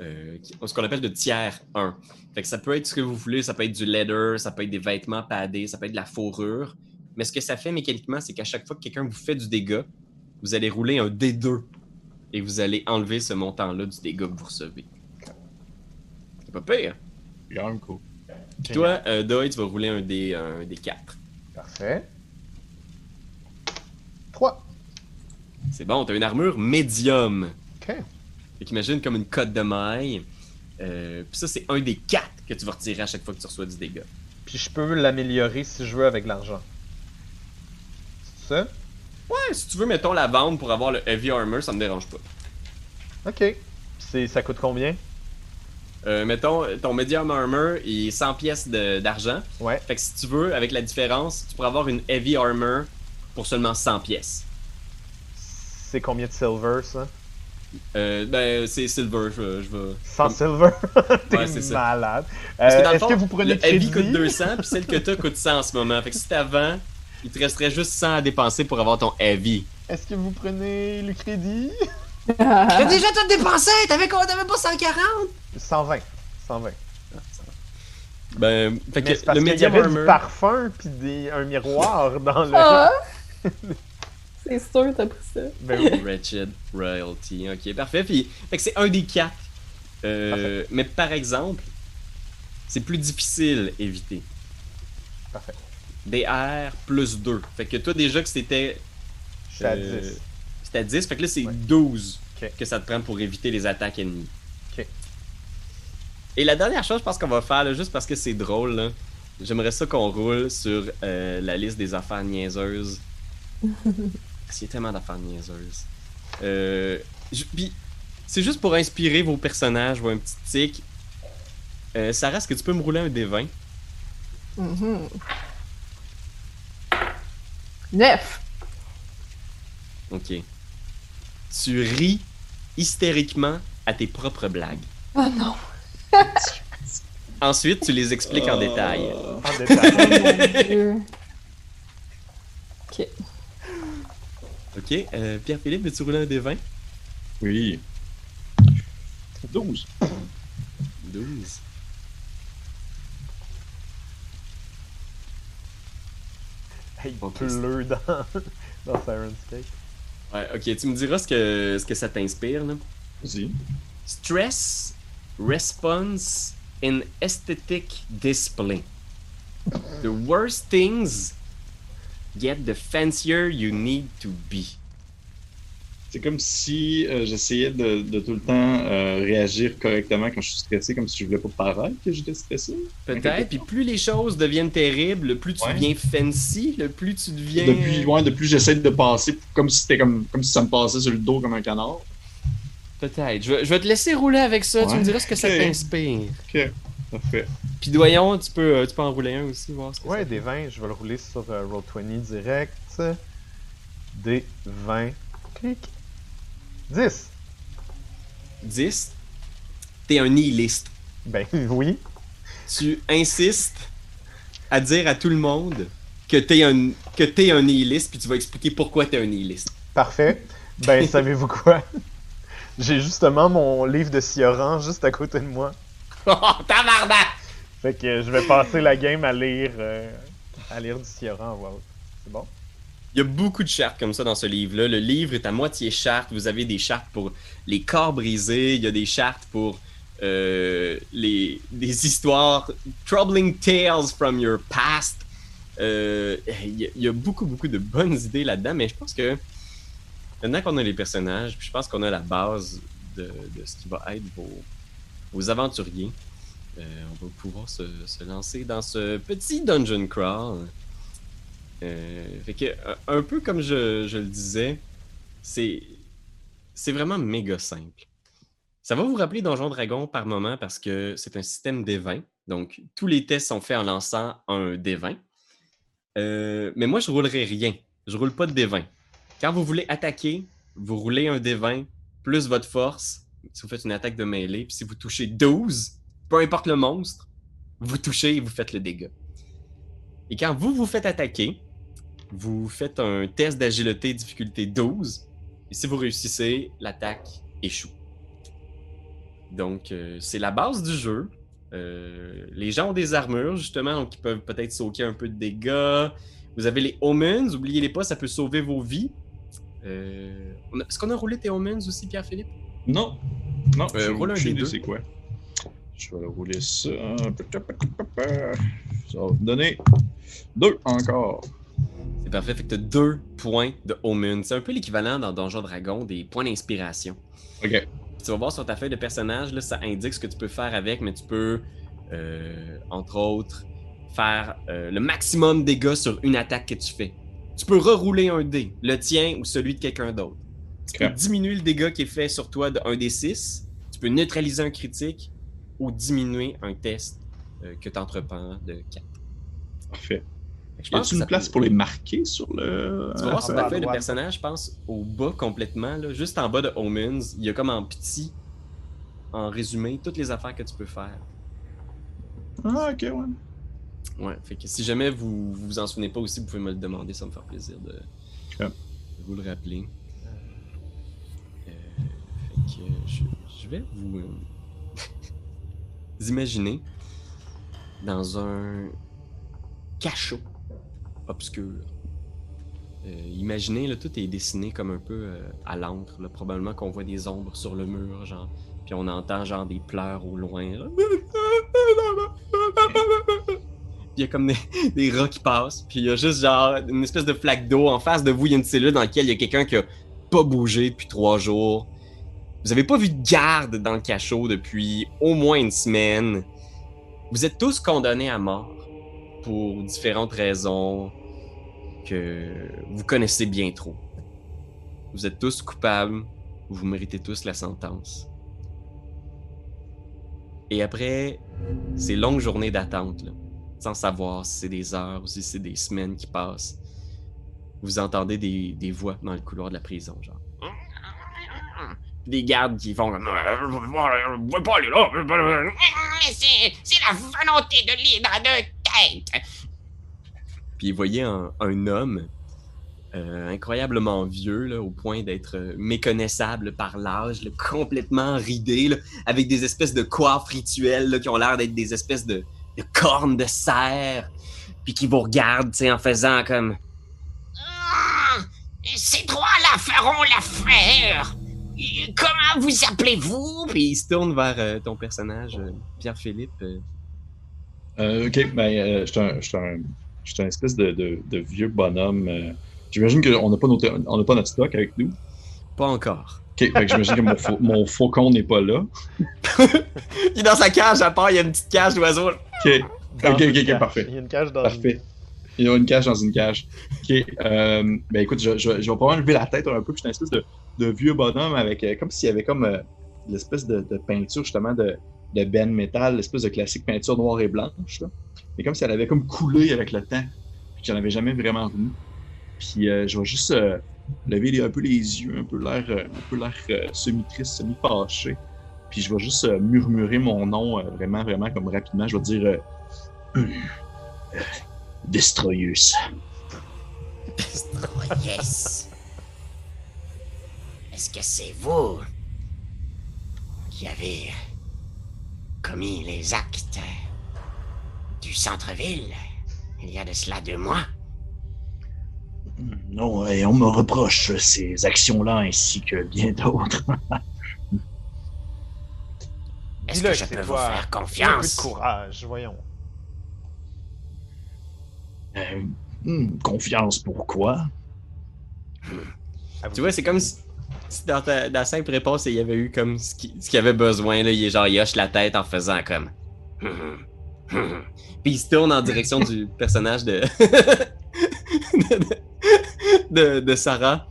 euh, ce qu'on appelle de tiers 1. Fait que ça peut être ce que vous voulez, ça peut être du leather, ça peut être des vêtements padés, ça peut être de la fourrure. Mais ce que ça fait mécaniquement, c'est qu'à chaque fois que quelqu'un vous fait du dégât, vous allez rouler un D2 et vous allez enlever ce montant-là du dégât que vous recevez. C'est pas pire. Quand même cool. Puis toi, euh, Doy, tu vas rouler un D, un D4. Parfait. 3. C'est bon, t'as une armure médium. Ok. Fait qu'imagine comme une cote de maille. Euh, puis ça, c'est un des quatre que tu vas retirer à chaque fois que tu reçois du dégât. Puis je peux l'améliorer si je veux avec l'argent. C'est ça? Ouais, si tu veux, mettons la vendre pour avoir le heavy armor, ça me dérange pas. Ok. C'est, ça coûte combien? Euh, mettons, ton medium armor est 100 pièces de- d'argent. Ouais. Fait que si tu veux, avec la différence, tu pourras avoir une heavy armor pour seulement 100 pièces. C'est combien de silver, ça? Euh, ben, c'est silver, je, je vais... 100 comme- silver? T'es Ouais, c'est ça. malade. Euh, dans le Est-ce fond, que vous prenez le heavy crédit? coûte 200, puis celle que t'as coûte 100 en ce moment. Fait que si t'avais, il te resterait juste 100 à dépenser pour avoir ton heavy. Est-ce que vous prenez le crédit? T'as déjà tout dépensé! T'avais quoi? T'avais pas 140? 120. 120. Ben, fait que parce le qu'il y avait armor... du parfum puis des... un miroir dans le... Ah! C'est sûr, t'as pris ça. Ben oui. Wretched Royalty. Ok, parfait. Puis, fait que c'est un des quatre. Euh, mais par exemple, c'est plus difficile à éviter. Parfait. DR plus 2. Fait que toi, déjà que c'était. Je suis à euh, 10. C'était à 10, fait que là, c'est Ouais. 12 Ok. que ça te prend pour éviter les attaques ennemies. Et la dernière chose, je pense qu'on va faire, là, juste parce que c'est drôle, là, j'aimerais ça qu'on roule sur euh, la liste des affaires niaiseuses. Parce qu'il y a tellement d'affaires niaiseuses. Euh, puis, c'est juste pour inspirer vos personnages ou un petit tic. Euh, Sarah, est-ce que tu peux me rouler un D20? Mhm. Neuf. Ok. Tu ris hystériquement à tes propres blagues. Oh non. Ensuite, tu les expliques en détail. Ah. En détail. Oh. Ok. Ok, euh, Pierre-Philippe, veux-tu rouler un des 20 Oui. 12. 12. Hey. Il pleut dans, dans Sirenscape. Ouais, ok, tu me diras ce que, ce que ça t'inspire, là. Vas-y. Stress, response, and aesthetic display. The worst things get the fancier you need to be. C'est comme si euh, j'essayais de, de tout le temps euh, réagir correctement quand je suis stressé, comme si je voulais pas paraître que j'étais stressé. Peut-être, puis plus les choses deviennent terribles, le plus tu Ouais. deviens fancy, le plus tu deviens. Depuis, ouais, depuis j'essaie de passer comme si c'était comme, comme si ça me passait sur le dos comme un canard. Peut-être. Je vais, je vais te laisser rouler avec ça, tu me diras ce que ça t'inspire. Ok, parfait. Puis Doyon, tu peux, euh, tu peux en rouler un aussi, voir ce que Ouais, des 20, je vais le rouler sur euh, Roll20 direct. Des 20. Clic. 10. 10. T'es un nihiliste. Ben oui. tu insistes à dire à tout le monde que t'es un, que t'es un nihiliste, puis tu vas expliquer pourquoi t'es un nihiliste. Parfait. Ben, savez-vous quoi? J'ai justement mon livre de Sioran juste à côté de moi. Oh, tabarnak! Fait que je vais passer la game à lire, euh, à lire du Sioran en voix haute. C'est bon? Il y a beaucoup de chartes comme ça dans ce livre-là. Le livre est à moitié charte. Vous avez des chartes pour les corps brisés. Il y a des chartes pour euh, les, des histoires, troubling tales from your past. Euh, il, y a, il y a beaucoup, beaucoup de bonnes idées là-dedans, mais je pense que maintenant qu'on a les personnages, puis je pense qu'on a la base de, de ce qui va être vos, aventuriers, euh, on va pouvoir se, se lancer dans ce petit dungeon crawl. Euh, fait que, un- peu comme je, je le disais, c'est vraiment méga simple. Ça va vous rappeler Donjon Dragon par moment parce que c'est un système D20. Donc, tous les tests sont faits en lançant un D20. Euh, mais moi, je roulerai rien. Je roule pas de D20. Quand vous voulez attaquer, vous roulez un D20 plus votre force. Si vous faites une attaque de mêlée, puis si vous touchez 12, peu importe le monstre, vous touchez et vous faites le dégât. Et quand vous vous faites attaquer, vous faites un test d'agilité difficulté 12. Et si vous réussissez, l'attaque échoue. Donc, euh, c'est la base du jeu. Euh, les gens ont des armures, justement, donc ils peuvent peut-être sauter un peu de dégâts. Vous avez les omens, oubliez-les pas, ça peut sauver vos vies. Euh, a- Est-ce qu'on a roulé tes omens aussi, Pierre-Philippe? Non. Non, Euh, je- roule un des deux. C'est quoi? Je vais le rouler ça. Ça va me donner deux encore. C'est parfait, fait que tu deux points de omen. C'est un peu l'équivalent dans Donjon Dragon des points d'inspiration. Ok. Tu vas voir sur ta feuille de personnage, là, ça indique ce que tu peux faire avec, mais tu peux, euh, entre autres, faire euh, le maximum de dégâts sur une attaque que tu fais. Tu peux rerouler un dé, le tien ou celui de quelqu'un d'autre. Tu peux diminuer le dégât qui est fait sur toi de 1 des 6. Tu peux neutraliser un critique ou diminuer un test euh, que tu entreprends de 4. Parfait. Je pense une place peut- pour les marquer sur le. Tu vas voir en sur ta à feuille de personnage, je pense, au bas complètement, là, juste en bas de Omens, il y a comme en petit, en résumé, toutes les affaires que tu peux faire. Ah, ok, ouais. Ouais, fait que si jamais vous vous en souvenez pas aussi, vous pouvez me le demander, ça me fait plaisir de, de vous le rappeler. Euh, fait que je, je vais vous, euh, vous imaginer dans un cachot obscur. Euh, imaginez, là, tout est dessiné comme un peu à l'encre. Probablement qu'on voit des ombres sur le mur, genre. Puis on entend genre des pleurs au loin. là. Il y a comme des, des rats qui passent. Puis il y a juste genre une espèce de flaque d'eau. En face de vous, il y a une cellule dans laquelle il y a quelqu'un qui a pas bougé depuis trois jours. Vous avez pas vu de garde dans le cachot depuis au moins une semaine. Vous êtes tous condamnés à mort pour différentes raisons que vous connaissez bien trop. Vous êtes tous coupables, vous méritez tous la sentence. Et après ces longues journées d'attente, sans savoir si c'est des heures ou si c'est des semaines qui passent, vous entendez des, des voix dans le couloir de la prison, genre. des gardes qui font pas aller là. c'est la volonté de l'hydre de tête. Puis vous voyez un, un homme euh, incroyablement vieux, là, au point d'être euh, méconnaissable par l'âge, complètement ridé, là, avec des espèces de coiffes rituelles là, qui ont l'air d'être des espèces de, de cornes de cerf, puis qui vous regardent tu sais, en faisant comme. Ah, Ces trois-là feront l'affaire. Comment vous appelez-vous? Puis il se tourne vers euh, ton personnage, euh, Pierre-Philippe. euh, Euh, ok, ben, euh, je suis un, je suis un, je suis un espèce de, de, de vieux bonhomme. euh, J'imagine qu'on n'a pas, notre- on n'a pas notre stock avec nous. pas encore. Ok, fait que j'imagine que mon, mon faucon n'est pas là. Il est dans sa cage, à part, il y a une petite cage d'oiseau. Ok, Dans Ok, une ok, parfait. Il y a une cage dans parfait. Il y a une cage dans une cage. Ok, euh, ben écoute, je, je, je vais probablement lever la tête un peu. puis Je suis un espèce de, de vieux bonhomme avec, euh, comme s'il y avait comme euh, l'espèce de, de peinture justement de, de Ben Metal, l'espèce de classique peinture noire et blanche. Là. Mais comme si elle avait comme coulé avec le temps, puis que j'en avais jamais vraiment venu. Puis je vais juste euh, lever les- un peu les yeux, un peu l'air, euh, un peu l'air euh, semi-triste, semi-fâché. Puis je vais juste euh, murmurer mon nom euh, vraiment, vraiment comme rapidement. Je vais dire Destroyus. Yes. Est-ce que c'est vous qui avez commis les actes du centre-ville? Il y a de cela deux mois? Non, et on me reproche ces actions-là ainsi que bien d'autres. Est-ce que je peux vous faire Un peu de confiance? courage, voyons. Euh, hmm, confiance, pourquoi? Tu vois, c'est comme si, si dans ta dans la simple réponse, il y avait eu comme ce qui- ce qu'il avait besoin. Là. Il est genre, il hoche la tête en faisant comme. Puis il se tourne en direction du personnage de... de, de, de Sarah.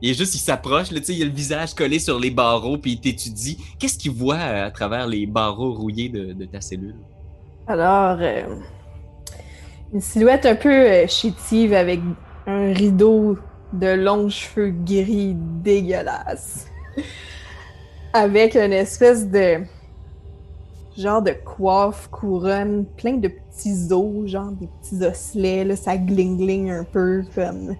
Il est juste, il s'approche, il a le visage collé sur les barreaux, puis il t'étudie. Qu'est-ce qu'il voit euh, à travers les barreaux rouillés de, de ta cellule? Alors, euh, une silhouette un peu euh, chétive avec un rideau de longs cheveux gris dégueulasses. avec une espèce de genre de coiffe, couronne, plein de petits os, genre des petits osselets, là, ça gling-gling un peu, comme...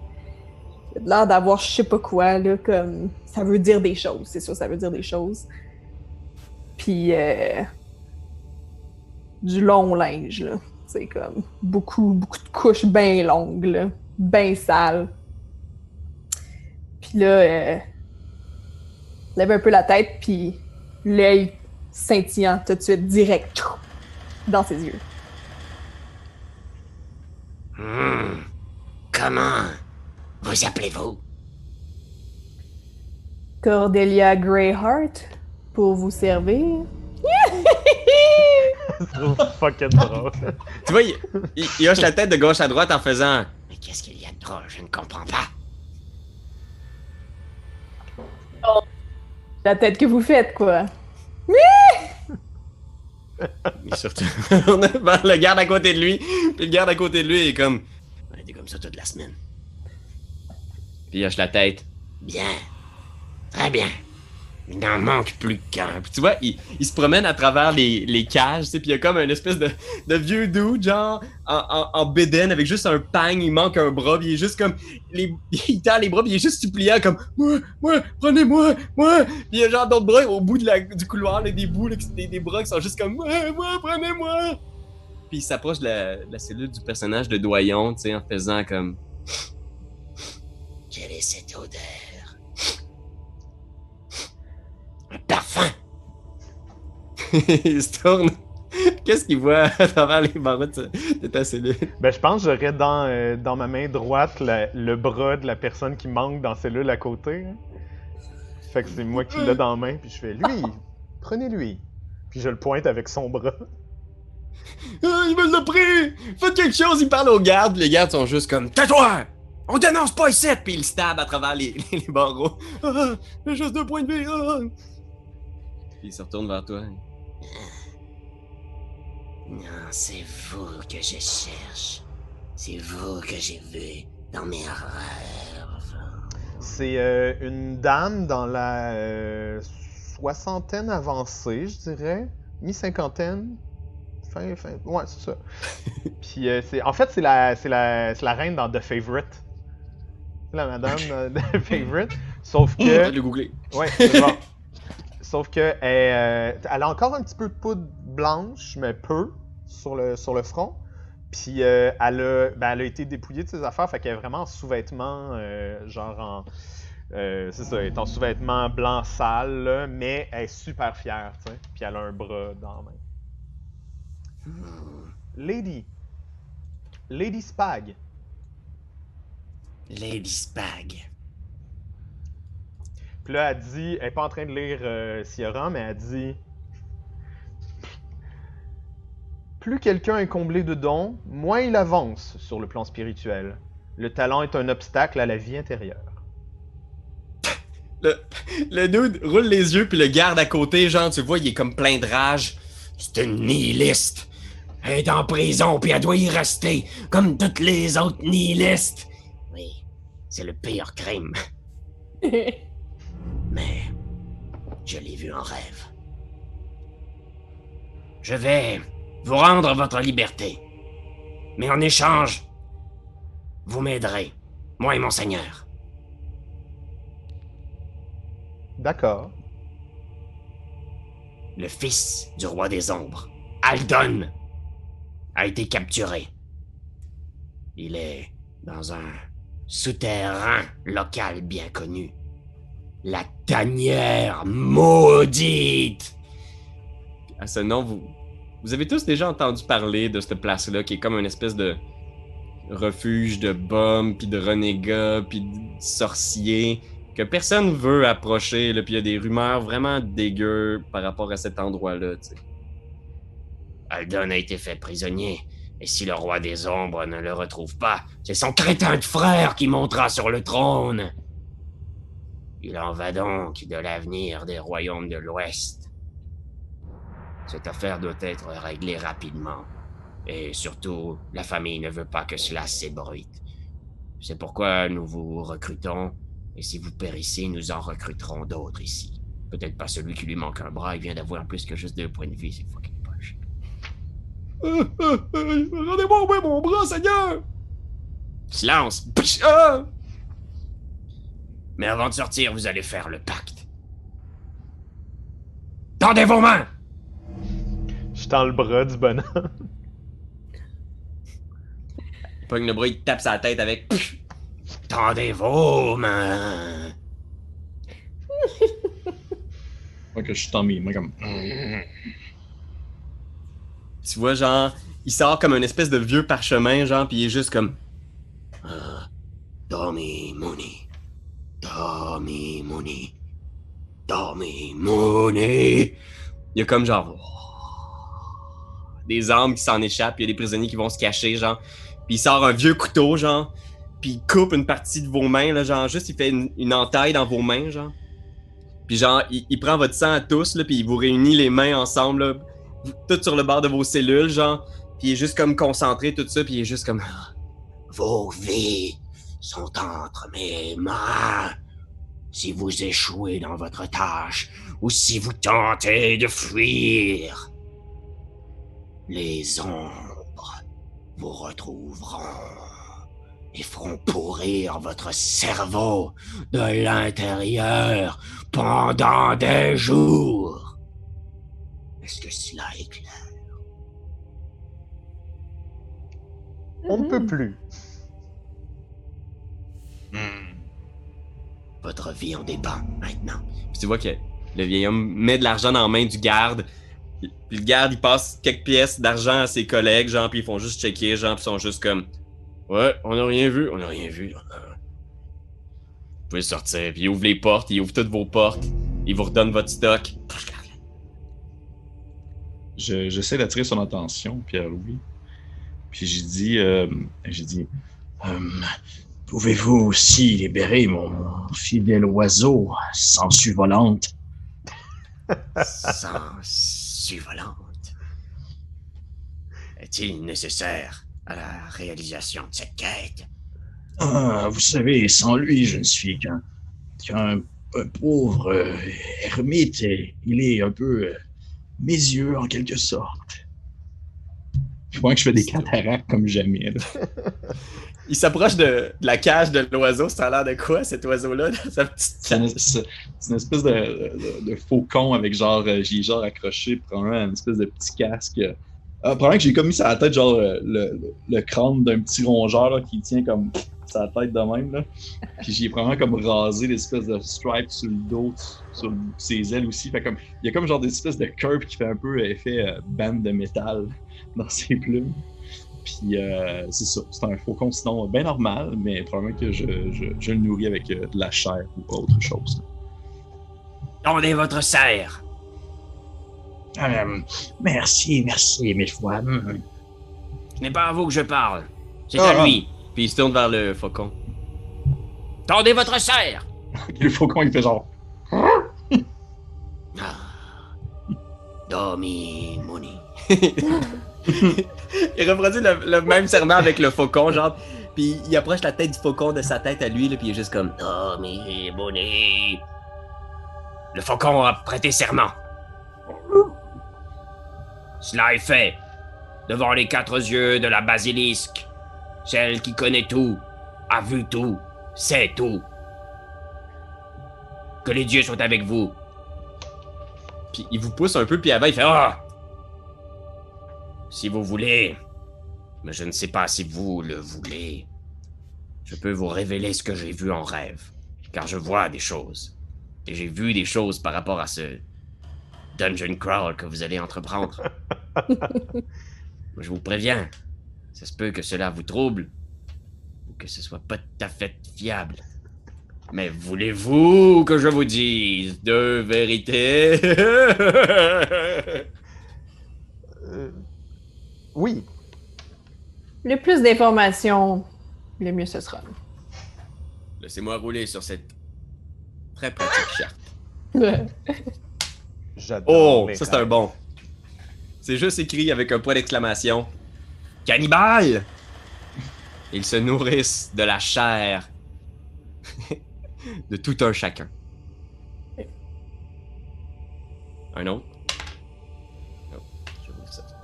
Il a l'air d'avoir je sais pas quoi, là, comme... Ça veut dire des choses, c'est sûr, ça veut dire des choses. Puis, euh, du long linge, là. C'est comme beaucoup, beaucoup de couches bien longues, là. Bien sales. Puis là, euh, lève un peu la tête, puis l'œil scintillant tout de suite, direct, dans ses yeux. Hmm. Comment vous appelez-vous? Cordelia Greyheart, pour vous servir. C'est trop fucking drôle. Tu vois, il, il, il hoche la tête de gauche à droite en faisant... Mais qu'est-ce qu'il y a de drôle? Je ne comprends pas. La tête que vous faites, quoi. Il se retourne vers le garde à côté de lui, puis le garde à côté de lui est comme... On était comme ça toute la semaine. Puis il hoche la tête. Bien. Très bien. Il n'en manque plus qu'un. Puis tu vois, il, il se promène à travers les, les cages, tu sais, puis il y a comme une espèce de, de vieux dude, genre, en, en, en bédaine, avec juste un pang, il manque un bras, puis il est juste comme, les, il tend les bras, puis il est juste suppliant, comme, moi, moi, prenez-moi, moi, puis il y a genre d'autres bras au bout de la, du couloir, là, des bouts, là, des, des bras qui sont juste comme, moi, moi, prenez-moi. Puis il s'approche de la cellule du personnage de Doyon, tu sais, en faisant comme, Quelle est cette odeur? Un parfum. il se tourne. Qu'est-ce qu'il voit à travers les barreaux de, ta cellule? Ben, je pense que j'aurais dans, euh, dans ma main droite la- le bras de la personne qui manque dans la cellule à côté. hein. Fait que c'est moi qui l'ai dans la main, puis je fais lui, prenez-lui. Puis je le pointe avec son bras. Ah, il me l'a pris! Faites quelque chose! Il parle aux gardes, les gardes sont juste comme Tais-toi! On dénonce pas ici! Puis il stab à travers les, les, barreaux. Ah, j'ai juste deux points de vie! ah. Puis il se retourne vers toi. Non, c'est vous que je cherche. C'est vous que j'ai vu dans mes rêves. C'est euh, une dame dans la euh, soixantaine avancée, je dirais. Mi-cinquantaine. Fin, fin. Ouais, c'est ça. Puis, euh, c'est, en fait, c'est la, c'est, la, c'est la reine dans The Favorite. La madame Favorite. Sauf Je vais que. le googler. Ouais, c'est bon. Sauf que elle, euh, elle a encore un petit peu de poudre blanche, mais peu, sur le, sur le front. Puis euh, elle, a, ben, elle a été dépouillée de ses affaires, fait qu'elle est vraiment en sous-vêtements, euh, genre en. euh, c'est ça, elle est en sous-vêtements blanc sale, là, mais elle est super fière, tu sais. Puis elle a un bras dans la main. Lady. Lady Spag. Lady Spag. Puis là, elle dit, elle est pas en train de lire euh, Sierra, mais elle dit Plus quelqu'un est comblé de dons, moins il avance sur le plan spirituel. Le talent est un obstacle à la vie intérieure. Le, le dude roule les yeux, puis le garde à côté, genre, tu vois, il est comme plein de rage. C'est une nihiliste. Elle est en prison, puis elle doit y rester, comme toutes les autres nihilistes. C'est le pire crime. Mais je l'ai vu en rêve. Je vais vous rendre votre liberté. Mais en échange, vous m'aiderez, moi et mon seigneur. D'accord. Le fils du roi des ombres, Aldon, a été capturé. Il est dans un souterrain local bien connu. La tanière maudite. À ce nom, vous, vous avez tous déjà entendu parler de cette place-là qui est comme une espèce de refuge de bombes, puis de renégats, puis de sorciers que personne veut approcher, là, puis il y a des rumeurs vraiment dégueu par rapport à cet endroit-là. Aldon a été fait prisonnier. Et si le roi des ombres ne le retrouve pas, c'est son crétin de frère qui montera sur le trône. Il en va donc de l'avenir des royaumes de l'Ouest. Cette affaire doit être réglée rapidement. Et surtout, la famille ne veut pas que cela s'ébruite. C'est pourquoi nous vous recrutons. Et si vous périssez, nous en recruterons d'autres ici. Peut-être pas celui qui lui manque un bras, il vient d'avoir plus que juste deux points de vie, c'est. Euh, euh, euh, Rendez-moi au moins mon bras, Seigneur! Silence! Psh, ah! Mais avant de sortir, vous allez faire le pacte. Tendez vos mains! Je tends le bras du bonhomme. Il pogne le bras, il tape sa tête avec. Psh! Tendez vos mains! Moi, que je suis Tommy, moi, comme. Tu vois, genre, il sort comme une espèce de vieux parchemin, genre, puis il est juste comme. Tommy Mooney. Tommy Mooney. Tommy Mooney. Il y a comme genre. Des armes qui s'en échappent, il y a des prisonniers qui vont se cacher, genre. Puis il sort un vieux couteau, genre. Puis il coupe une partie de vos mains, là, genre, juste il fait une, entaille dans vos mains, genre. Puis genre, il, il prend votre sang à tous, là, puis il vous réunit les mains ensemble, là, tout sur le bord de vos cellules, genre. Puis il est juste comme concentré, tout ça, puis il est juste comme. Vos vies sont entre mes mains. Si vous échouez dans votre tâche ou si vous tentez de fuir, les ombres vous retrouveront et feront pourrir votre cerveau de l'intérieur pendant des jours. Est-ce que cela est clair? On ne peut plus. Votre vie en dépend maintenant. Puis tu vois que le vieil homme met de l'argent dans la main du garde. Puis le garde, il passe quelques pièces d'argent à ses collègues, genre, puis ils font juste checker, genre, puis ils sont juste comme Ouais, on n'a rien vu, on n'a rien vu. Vous pouvez sortir, puis il ouvre les portes, il ouvre toutes vos portes, il vous redonne votre stock. Je- J'essaie d'attirer son attention, Pierre-Louis. Puis j'ai dit, euh, j'ai dit, Hum, pouvez-vous aussi libérer mon fidèle oiseau, sangsue volante? Sans volante. Est-il nécessaire à la réalisation de cette quête? Ah, vous savez, sans lui, je ne suis qu'un qu'un un pauvre euh, ermite, et il est un peu euh, mésieux en quelque sorte. Je crois que je fais des cataractes comme jamais. là. Il s'approche de, de la cage de l'oiseau. Ça a l'air de quoi, cet oiseau-là? dans Sa petite C'est une, espèce de, de- de faucon avec genre, euh, j'ai genre accroché probablement une espèce de petit casque. Euh, probablement que j'ai comme mis sur la tête genre euh, le, le- le crâne d'un petit rongeur là, qui tient comme sa tête de même. Là. Puis j'ai probablement comme rasé l'espèce de stripe sur le dos, sur ses ailes aussi. Fait comme, il y a comme genre des espèces de curve qui fait un peu effet euh, bande de métal dans ses plumes. Puis euh, c'est ça, c'est un faucon sinon bien normal, mais probablement que je, je, je le nourris avec euh, de la chair ou autre chose. Tendez votre serre. Euh, merci, merci, mes fois. Ce n'est pas à vous que je parle. C'est Ah, à lui. Puis il se tourne vers le faucon. Tendez votre serre. Le faucon, il fait genre. Domi Moni. il reproduit le, même serment avec le faucon, genre. Puis il approche la tête du faucon de sa tête à lui, là, puis il est juste comme. Domi Moni. Le faucon a prêté serment. Cela est fait devant les quatre yeux de la basilisque. Celle qui connaît tout, a vu tout, sait tout. Que les dieux soient avec vous. Puis il vous pousse un peu, puis avant, il fait Ah! Si vous voulez, mais je ne sais pas si vous le voulez, je peux vous révéler ce que j'ai vu en rêve, car je vois des choses. Et j'ai vu des choses par rapport à ce dungeon crawl que vous allez entreprendre. je vous préviens, ça se peut que cela vous trouble, ou que ce soit pas tout à fait fiable. Mais voulez-vous que je vous dise deux vérités Euh, Oui. Le plus d'informations, le mieux ce sera. Laissez-moi rouler sur cette très pratique charte. J'adore. Oh, ça c'est un bon. C'est juste écrit avec un point d'exclamation. Cannibale! Ils se nourrissent de la chair de tout un chacun. Un autre?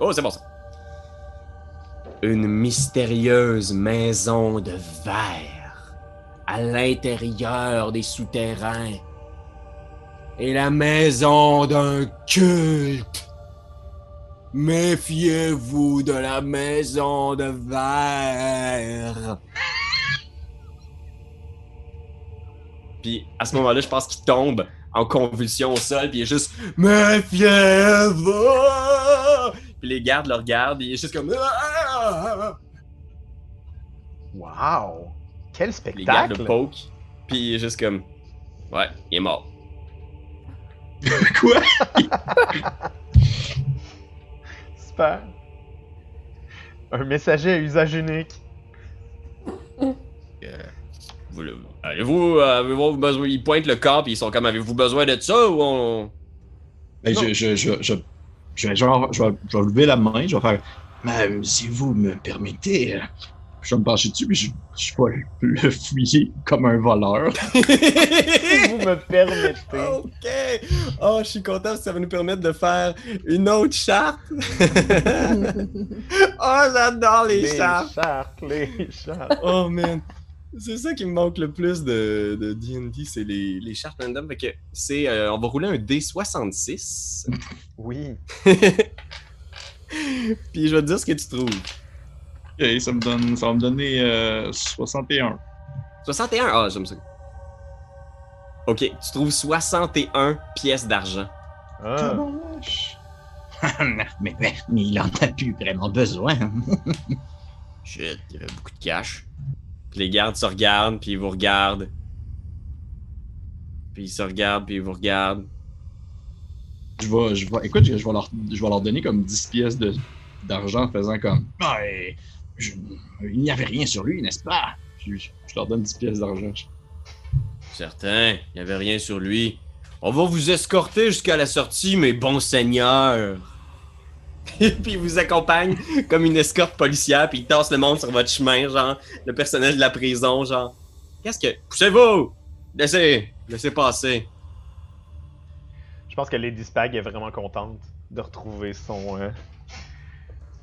Oh, c'est bon ça. Une mystérieuse maison de verre à l'intérieur des souterrains et la maison d'un culte. Méfiez-vous de la maison de verre. Puis à ce moment-là, je pense qu'il tombe en convulsion au sol, puis il est juste Méfiez-vous! Puis les gardes le regardent, puis il est juste comme Ah! Wow! Quel Les gardes spectacle! le poke, puis il est juste comme Ouais, il est mort. Quoi? Super! Un messager à usage unique. Vous le- Avez-vous avez-vous besoin Ils pointent le corps, puis ils sont comme Avez-vous besoin de ça ou on? Ben, je, je, je, je, je, vais genre- je, vais, je vais lever la main, je vais faire. Mais euh, si vous me permettez, euh, je vais me pencher dessus, puis je, je vais le, le fouiller comme un voleur. Si vous me permettez. Ok! Oh, je suis content parce que ça va nous permettre de faire une autre charte. oh, j'adore les, les chartes! chartes, les chartes. Oh man! C'est ça qui me manque le plus de de D&D, c'est les, les chartes random. Fait que c'est... euh, on va rouler un D66. Oui. Puis je vais te dire ce que tu trouves. Ok, ça, me donne, ça va me donner euh, 61. 61? Ah, j'aime ça. Ok, tu trouves 61 pièces d'argent. Ah. mais, mais, mais il en a plus vraiment besoin. Shit, il y avait beaucoup de cash. Puis les gardes se regardent, puis ils vous regardent. Puis ils se regardent, puis ils vous regardent. Je vais, je vais, écoute, je, je vais leur, je vais leur donner comme 10 pièces de- d'argent en faisant comme. Ouais, je- il n'y avait rien sur lui, n'est-ce pas? Je, je- je leur donne 10 pièces d'argent. Certain, il n'y avait rien sur lui. On va vous escorter jusqu'à la sortie, mes bons seigneurs. puis il vous accompagne comme une escorte policière, puis il tasse le monde sur votre chemin, genre, le personnel de la prison, genre. Qu'est-ce que. Poussez-vous! Laissez! Laissez passer. Je pense que Lady Spag est vraiment contente de retrouver son. euh,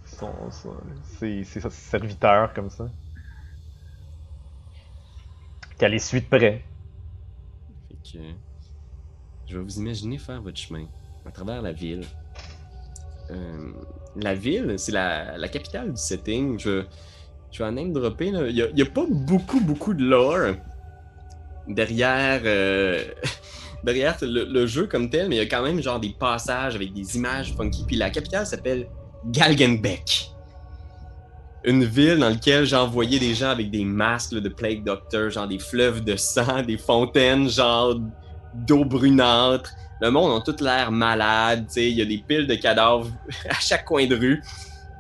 son, son- ses, ses serviteurs comme ça. Qu'elle les suit de près. Fait que, je vais vous imaginer faire votre chemin à travers la ville. Euh, la ville, c'est la, capitale du setting. Je, je vais en name dropper. Il n'y a, pas beaucoup, beaucoup de lore derrière, euh, derrière le, jeu comme tel, mais il y a quand même genre des passages avec des images funky. Puis la capitale s'appelle Galgenbeck. Une ville dans laquelle j'ai envoyé des gens avec des masques de Plague Doctor, genre des fleuves de sang, des fontaines, genre d'eau brunâtre. Le monde a tout l'air malade, tu sais, il y a des piles de cadavres à chaque coin de rue.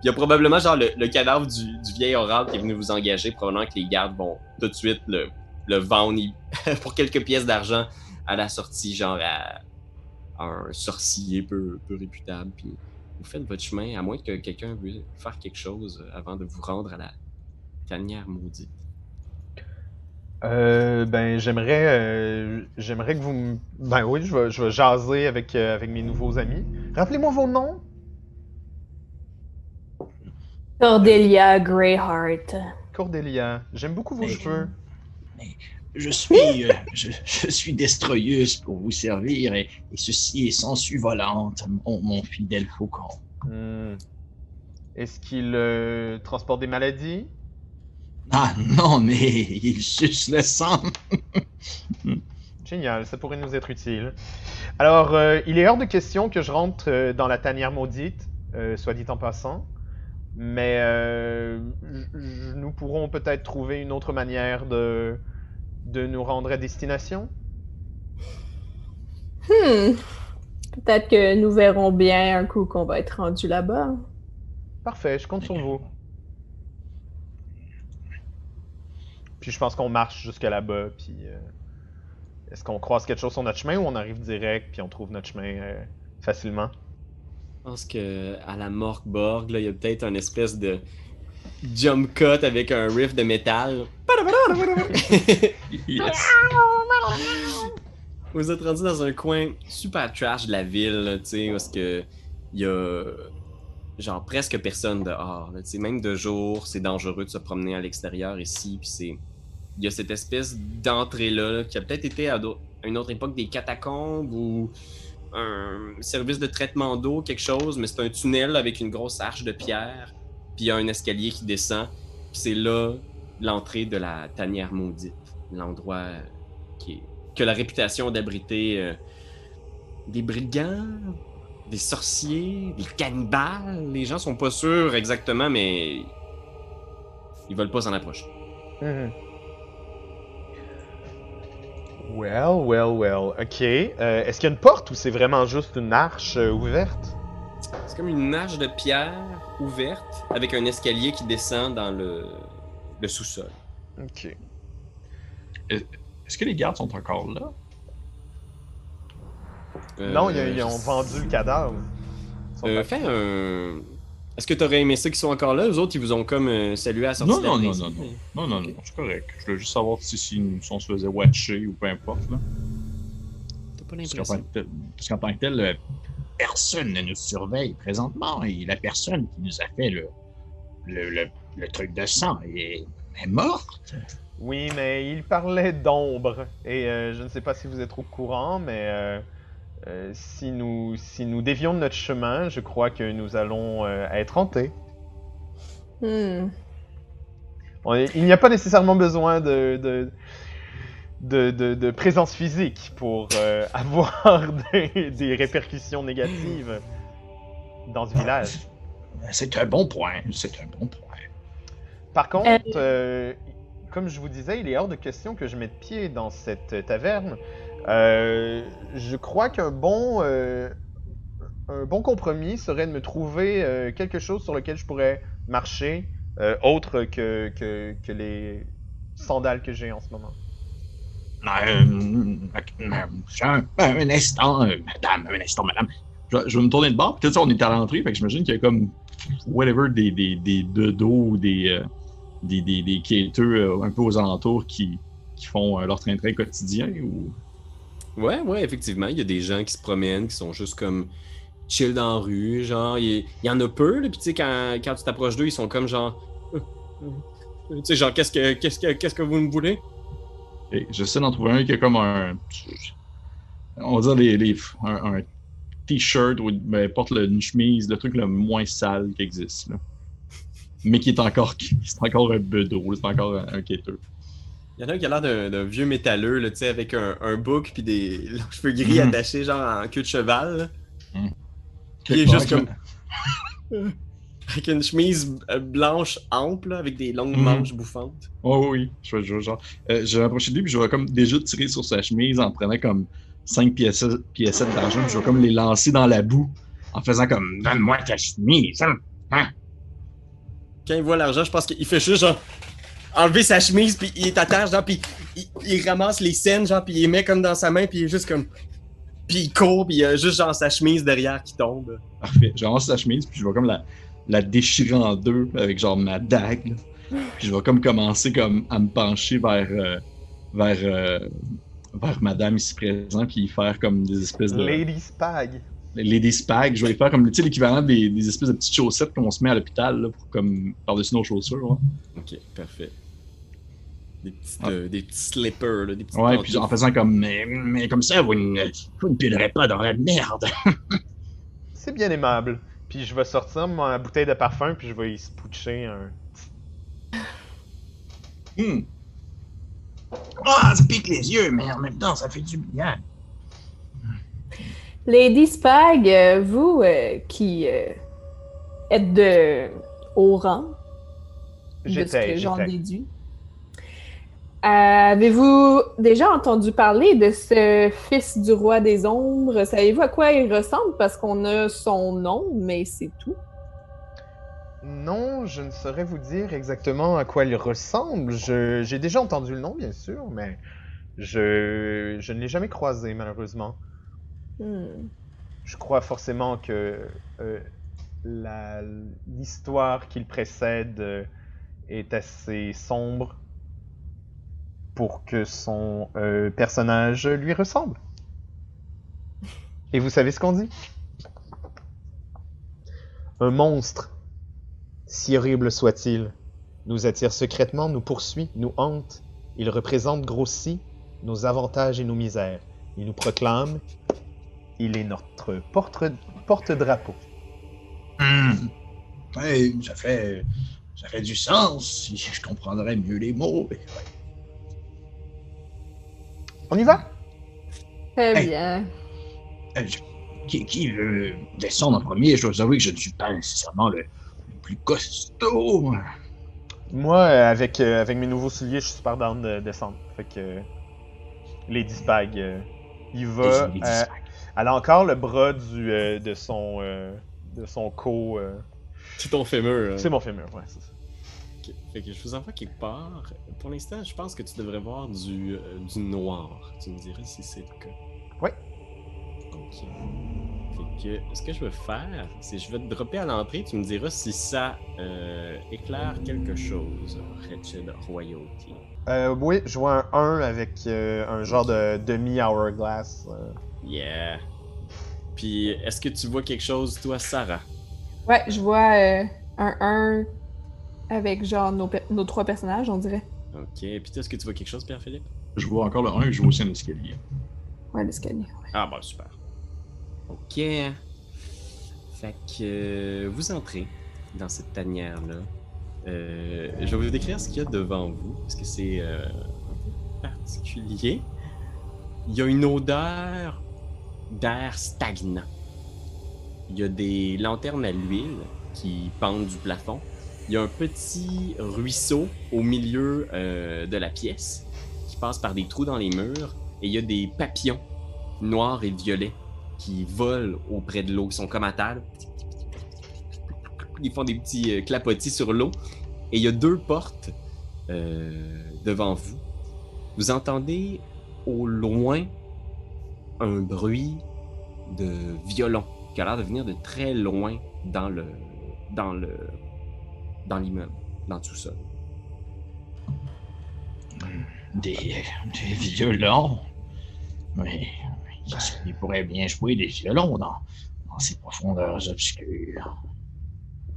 Il y a probablement genre le, cadavre du, vieil oral qui est venu vous engager, probablement que les gardes vont tout de suite le, vendre pour quelques pièces d'argent à la sortie, genre à, à un sorcier peu, peu réputable. Puis vous faites votre chemin, à moins que quelqu'un veuille faire quelque chose avant de vous rendre à la tanière maudite. Euh, ben, j'aimerais, euh, j'aimerais que vous me... Ben oui, je vais, je vais jaser avec, euh, avec mes nouveaux amis. Rappelez-moi vos noms. Cordelia Greyheart. Cordelia, j'aime beaucoup vos Mais- cheveux. Je suis, euh, je, je suis destroyeuse pour vous servir et, et ceci est sangsue volante, mon, mon fidèle faucon. Hmm. Est-ce qu'il euh, transporte des maladies? Ah non, mais il suce le sang. Génial, ça pourrait nous être utile. Alors, euh, il est hors de question que je rentre euh, dans la tanière maudite, euh, soit dit en passant. Mais euh, nous pourrons peut-être trouver une autre manière de, de nous rendre à destination. Hmm. Peut-être que nous verrons bien un coup qu'on va être rendu là-bas. Parfait, je compte sur vous. Puis je pense qu'on marche jusque là-bas, puis... euh, Est-ce qu'on croise quelque chose sur notre chemin ou on arrive direct, puis on trouve notre chemin euh, facilement? Je pense que à la Morkborg, là, il y a peut-être un espèce de jump cut avec un riff de métal. Yes. Vous êtes rendu dans un coin super trash de la ville, tu sais, parce que il y a genre presque personne dehors. là, tu sais, même de jour, c'est dangereux de se promener à l'extérieur ici, puis c'est il y a cette espèce d'entrée là, là, qui a peut-être été à une autre époque des catacombes ou un service de traitement d'eau, quelque chose, mais c'est un tunnel avec une grosse arche de pierre, puis il y a un escalier qui descend, puis c'est là l'entrée de la tanière maudite, l'endroit qui est- que la réputation d'abriter euh, des brigands, des sorciers, des cannibales. Les gens sont pas sûrs exactement, mais ils veulent pas s'en approcher. Mhm. Well, well, well. Ok. Euh, Est-ce qu'il y a une porte ou c'est vraiment juste une arche euh, ouverte? C'est comme une arche de pierre ouverte avec un escalier qui descend dans le, le sous-sol. Ok. Est-ce que les gardes sont encore là? Euh, non, ils, ont vendu le cadavre. Euh, fais un. Est-ce que t'aurais aimé ça qu'ils sont encore là? Eux autres, ils vous ont comme euh, salué à la sortie Non, de la non, non, non, non. Non, non, non, c'est correct. Je voulais juste savoir si, si, si on se faisait watcher ou peu importe. Là. T'as pas Parce qu'en l'impression. parce qu'en tant que tel, euh, personne ne nous surveille présentement et la personne qui nous a fait le, le, le, le truc de sang est, est morte. Oui, mais il parlait d'ombre. Et euh, je ne sais pas si vous êtes au courant, mais euh, si, nous, si nous dévions de notre chemin, je crois que nous allons euh, être hantés. Hmm. On est- il n'y a pas nécessairement besoin de, de, de, de- de présence physique pour euh, avoir des, des répercussions négatives dans ce village. C'est un bon point, c'est un bon point. Par contre, euh, comme je vous disais, il est hors de question que je mette pied dans cette taverne. Euh, je crois qu'un bon, euh, un bon compromis serait de me trouver euh, quelque chose sur lequel je pourrais marcher, autre que, que, les sandales que j'ai en ce moment. Un, un instant, madame, un instant, madame. Je, vais- me tourner de bord. Peut-être on est à l'entrée, fait que j'imagine qu'il y a comme whatever des, des, des ou des, des, des, des quêteux un peu aux alentours qui, qui font leur train-train quotidien ou? Ouais, ouais, effectivement. Il y a des gens qui se promènent, qui sont juste comme chill dans la rue. Genre, il y, en a peu, là. Puis tu sais, quand, quand tu t'approches d'eux, ils sont comme genre. Euh, euh, Tu sais, genre, qu'est-ce que, qu'est-ce que, qu'est-ce que vous me voulez? Et j'essaie d'en trouver un qui a comme un. On va dire un, t-shirt ou ben, porte une chemise, le truc le moins sale qui existe. Là. Mais qui est encore, c'est encore un bedeau, c'est encore un, un quêteux. Il y en a un qui a l'air d'un, vieux métalleux, là, tu sais, avec un, un bouc puis des longs cheveux gris Mhm. attachés, genre en queue de cheval. là. Puis il est juste comme. avec une chemise euh, blanche ample, là, avec des longues Mhm. manches bouffantes. Oh oui, je vais, genre. Euh, je vais approcher de lui, puis je vais comme déjà tirer sur sa chemise en prenant comme 5 pièces, d'argent, puis je vais comme les lancer dans la boue en faisant comme Donne-moi ta chemise. hein. Quand il voit l'argent, je pense qu'il fait juste genre enlever sa chemise, puis il est à terre, genre, puis il, il ramasse les scènes, genre, puis il les met comme dans sa main, puis il est juste comme. Puis il court, puis il y a juste genre sa chemise derrière qui tombe. Parfait. Je ramasse sa chemise, puis je vais comme la, la déchirer en deux avec genre ma dague. Puis je vais comme commencer comme à me pencher vers, euh, vers, euh, vers madame ici présente, puis faire comme des espèces de. Lady Spag. Lady Spag. Je vais faire comme l'équivalent des, des espèces de petites chaussettes qu'on se met à l'hôpital pour comme par-dessus nos chaussures. ouais. Ok, parfait. Des petits, Ah. euh, des petits slippers, là, des petits Ouais, puis en faisant comme mais, mais comme ça, vous ne, vous ne pilerez pas dans la merde. C'est bien aimable. Puis je vais sortir ma bouteille de parfum, puis je vais y spoucher un. Hmm. Ah, ça pique les yeux, mais en même temps, ça fait du bien. Lady Spag, euh, vous euh, qui euh, êtes de haut rang, de ce J'étais, que j'en déduis, avez-vous déjà entendu parler de ce fils du roi des ombres? Savez-vous à quoi il ressemble? Parce qu'on a son nom, mais c'est tout. Non, je ne saurais vous dire exactement à quoi il ressemble. J'ai déjà entendu le nom, bien sûr, mais je, je ne l'ai jamais croisé, malheureusement. Hmm. Je crois forcément que euh, l'histoire qui le précède euh, est assez sombre pour que son euh, personnage lui ressemble. Et vous savez ce qu'on dit? Un monstre, si horrible soit-il, nous attire secrètement, nous poursuit, nous hante. Il représente grossi nos avantages et nos misères. Il nous proclame il est notre porte- porte-drapeau. Hmm. Ça fait, ça fait du sens. si Je comprendrais mieux les mots. On y va? Très Hey. bien. Euh, je- Qui, qui veut descendre en premier? Je dois vous avouer que je ne suis pas nécessairement le, le plus costaud. Moi, avec, euh, avec mes nouveaux souliers, je suis super down de descendre. Fait que. euh, Lady Spag, euh, il va. Lady euh, Spag. elle a encore le bras du, euh, de son. euh, de son co. euh, C'est ton fémur. hein. C'est mon fémur, ouais, c'est ça. Ok. Fait que je vous envoie quelque part. Pour l'instant, je pense que tu devrais voir du, euh, du noir. Tu me dirais si c'est le cas. Ouais. Ok. Fait que ce que je veux faire, c'est je vais te dropper à l'entrée. Tu me diras si ça euh, éclaire quelque chose. Wretched Royalty. Euh, oui, je vois un 1 avec euh, un genre de demi-hourglass. euh. Yeah. Puis, est-ce que tu vois quelque chose, toi, Sarah? Ouais, je vois euh, un 1 avec genre nos, trois personnages, on dirait. Ok. Puis, est-ce que tu vois quelque chose, Pierre-Philippe? Je vois encore le 1 et je vois aussi un escalier. Ouais, l'escalier. Ah, bah, super. Ok. Fait que euh, vous entrez dans cette tanière-là. Euh, je vais vous décrire ce qu'il y a devant vous, parce que c'est euh, un peu particulier. Il y a une odeur d'air stagnant. Il y a des lanternes à l'huile qui pendent du plafond. Il y a un petit ruisseau au milieu euh, de la pièce qui passe par des trous dans les murs. Et il y a des papillons noirs et violets qui volent auprès de l'eau. Ils sont comme à terre. Ils font des petits euh, clapotis sur l'eau. Et il y a deux portes euh, devant vous. Vous entendez au loin un bruit de violon qui a l'air de venir de très loin dans le dans le dans l'immeuble, dans le sous-sol. Des, des violons. Oui, il pourrait bien jouer des violons dans, dans ces profondeurs obscures.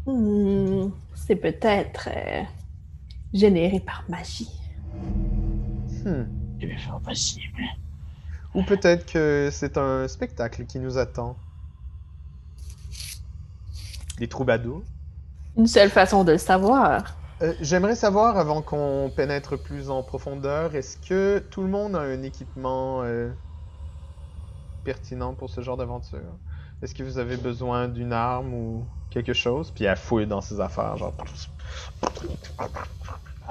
Hmm, c'est peut-être euh, généré par magie. Hmm. C'est bien fort possible. Ou peut-être que c'est un spectacle qui nous attend. Des troubadours. Une seule façon de le savoir. Euh, J'aimerais savoir, avant qu'on pénètre plus en profondeur, est-ce que tout le monde a un équipement euh, pertinent pour ce genre d'aventure? Est-ce que vous avez besoin d'une arme ou quelque chose? Puis elle fouille dans ses affaires, genre...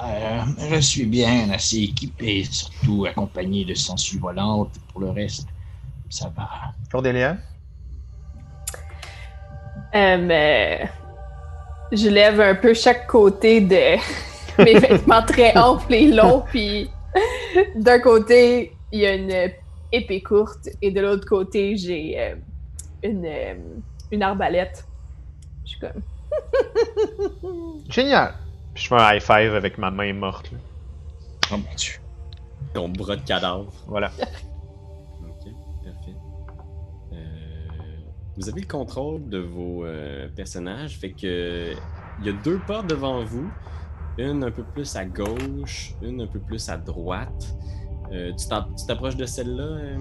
Euh, je suis bien assez équipé, surtout accompagné de sangsues volantes. Pour le reste, ça va. Cordélia? Euh, mais je lève un peu chaque côté de mes vêtements très amples et longs, puis d'un côté, il y a une épée courte, et de l'autre côté, j'ai euh, une, euh, une arbalète. Je suis comme. Génial! Puis je fais un high five avec ma main morte. là. Oh mon dieu. Ton bras de cadavre. Voilà. vous avez le contrôle de vos euh, personnages, fait que il y a deux portes devant vous, une un peu plus à gauche, une un peu plus à droite. Euh, tu t'approches de celle-là, euh,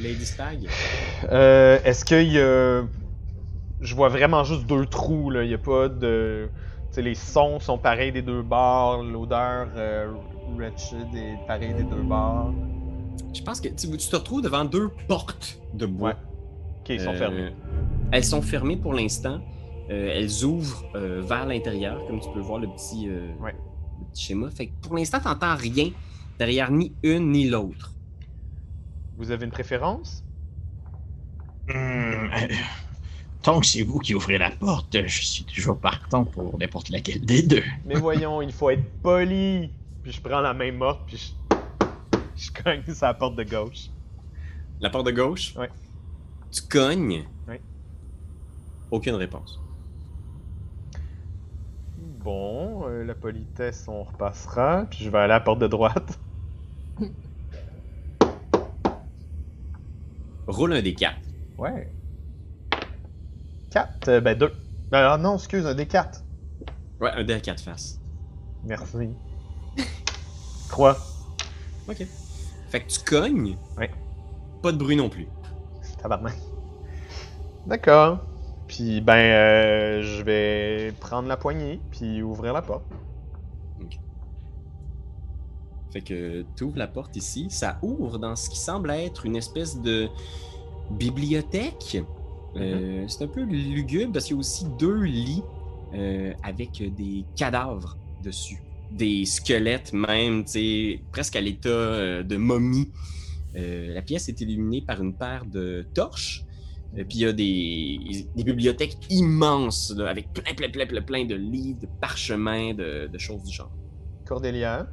Lady Stag? Euh, Est-ce qu'il y a. Je vois vraiment juste deux trous, là. Il n'y a pas de. Tu sais, les sons sont pareils des deux bords, l'odeur wretched est pareille des deux bords. Je pense que tu, tu te retrouves devant deux portes de bois. Ouais. Ok, ils sont Euh, fermés. Elles sont fermées pour l'instant. Euh, elles ouvrent euh, vers l'intérieur, comme tu peux voir le petit, euh, Ouais. le petit schéma. Fait que pour l'instant, tu n'entends rien derrière ni une ni l'autre. Vous avez une préférence? Hum, euh, tant que c'est vous qui ouvrez la porte, je suis toujours partant pour n'importe laquelle des deux. Mais voyons, il faut être poli! Puis je prends la main morte, puis je. Je cogne sur la porte de gauche. La porte de gauche? Ouais. Tu cognes. Ouais. Aucune réponse. Bon, euh, la politesse, on repassera. Puis je vais aller à la porte de droite. Roule un des quatre. Ouais. 4, ben 2. Ah non, excuse, un des 4. Ouais, un dé à quatre faces. Merci. 3. Ok. Fait que tu cognes. Ouais. Pas de bruit non plus. Tabarnak. D'accord. Puis ben, euh, je vais prendre la poignée, puis ouvrir la porte. Fait que tu ouvres la porte ici, ça ouvre dans ce qui semble être une espèce de bibliothèque. Euh, c'est un peu lugubre parce qu'il y a aussi deux lits euh, avec des cadavres dessus. Des squelettes même, tu sais, presque à l'état de momie. Euh, la pièce est illuminée par une paire de torches. Et puis il y a des, des bibliothèques immenses là, avec plein, plein, plein, plein, plein de livres, de parchemins, de, de choses du genre. Cordélia,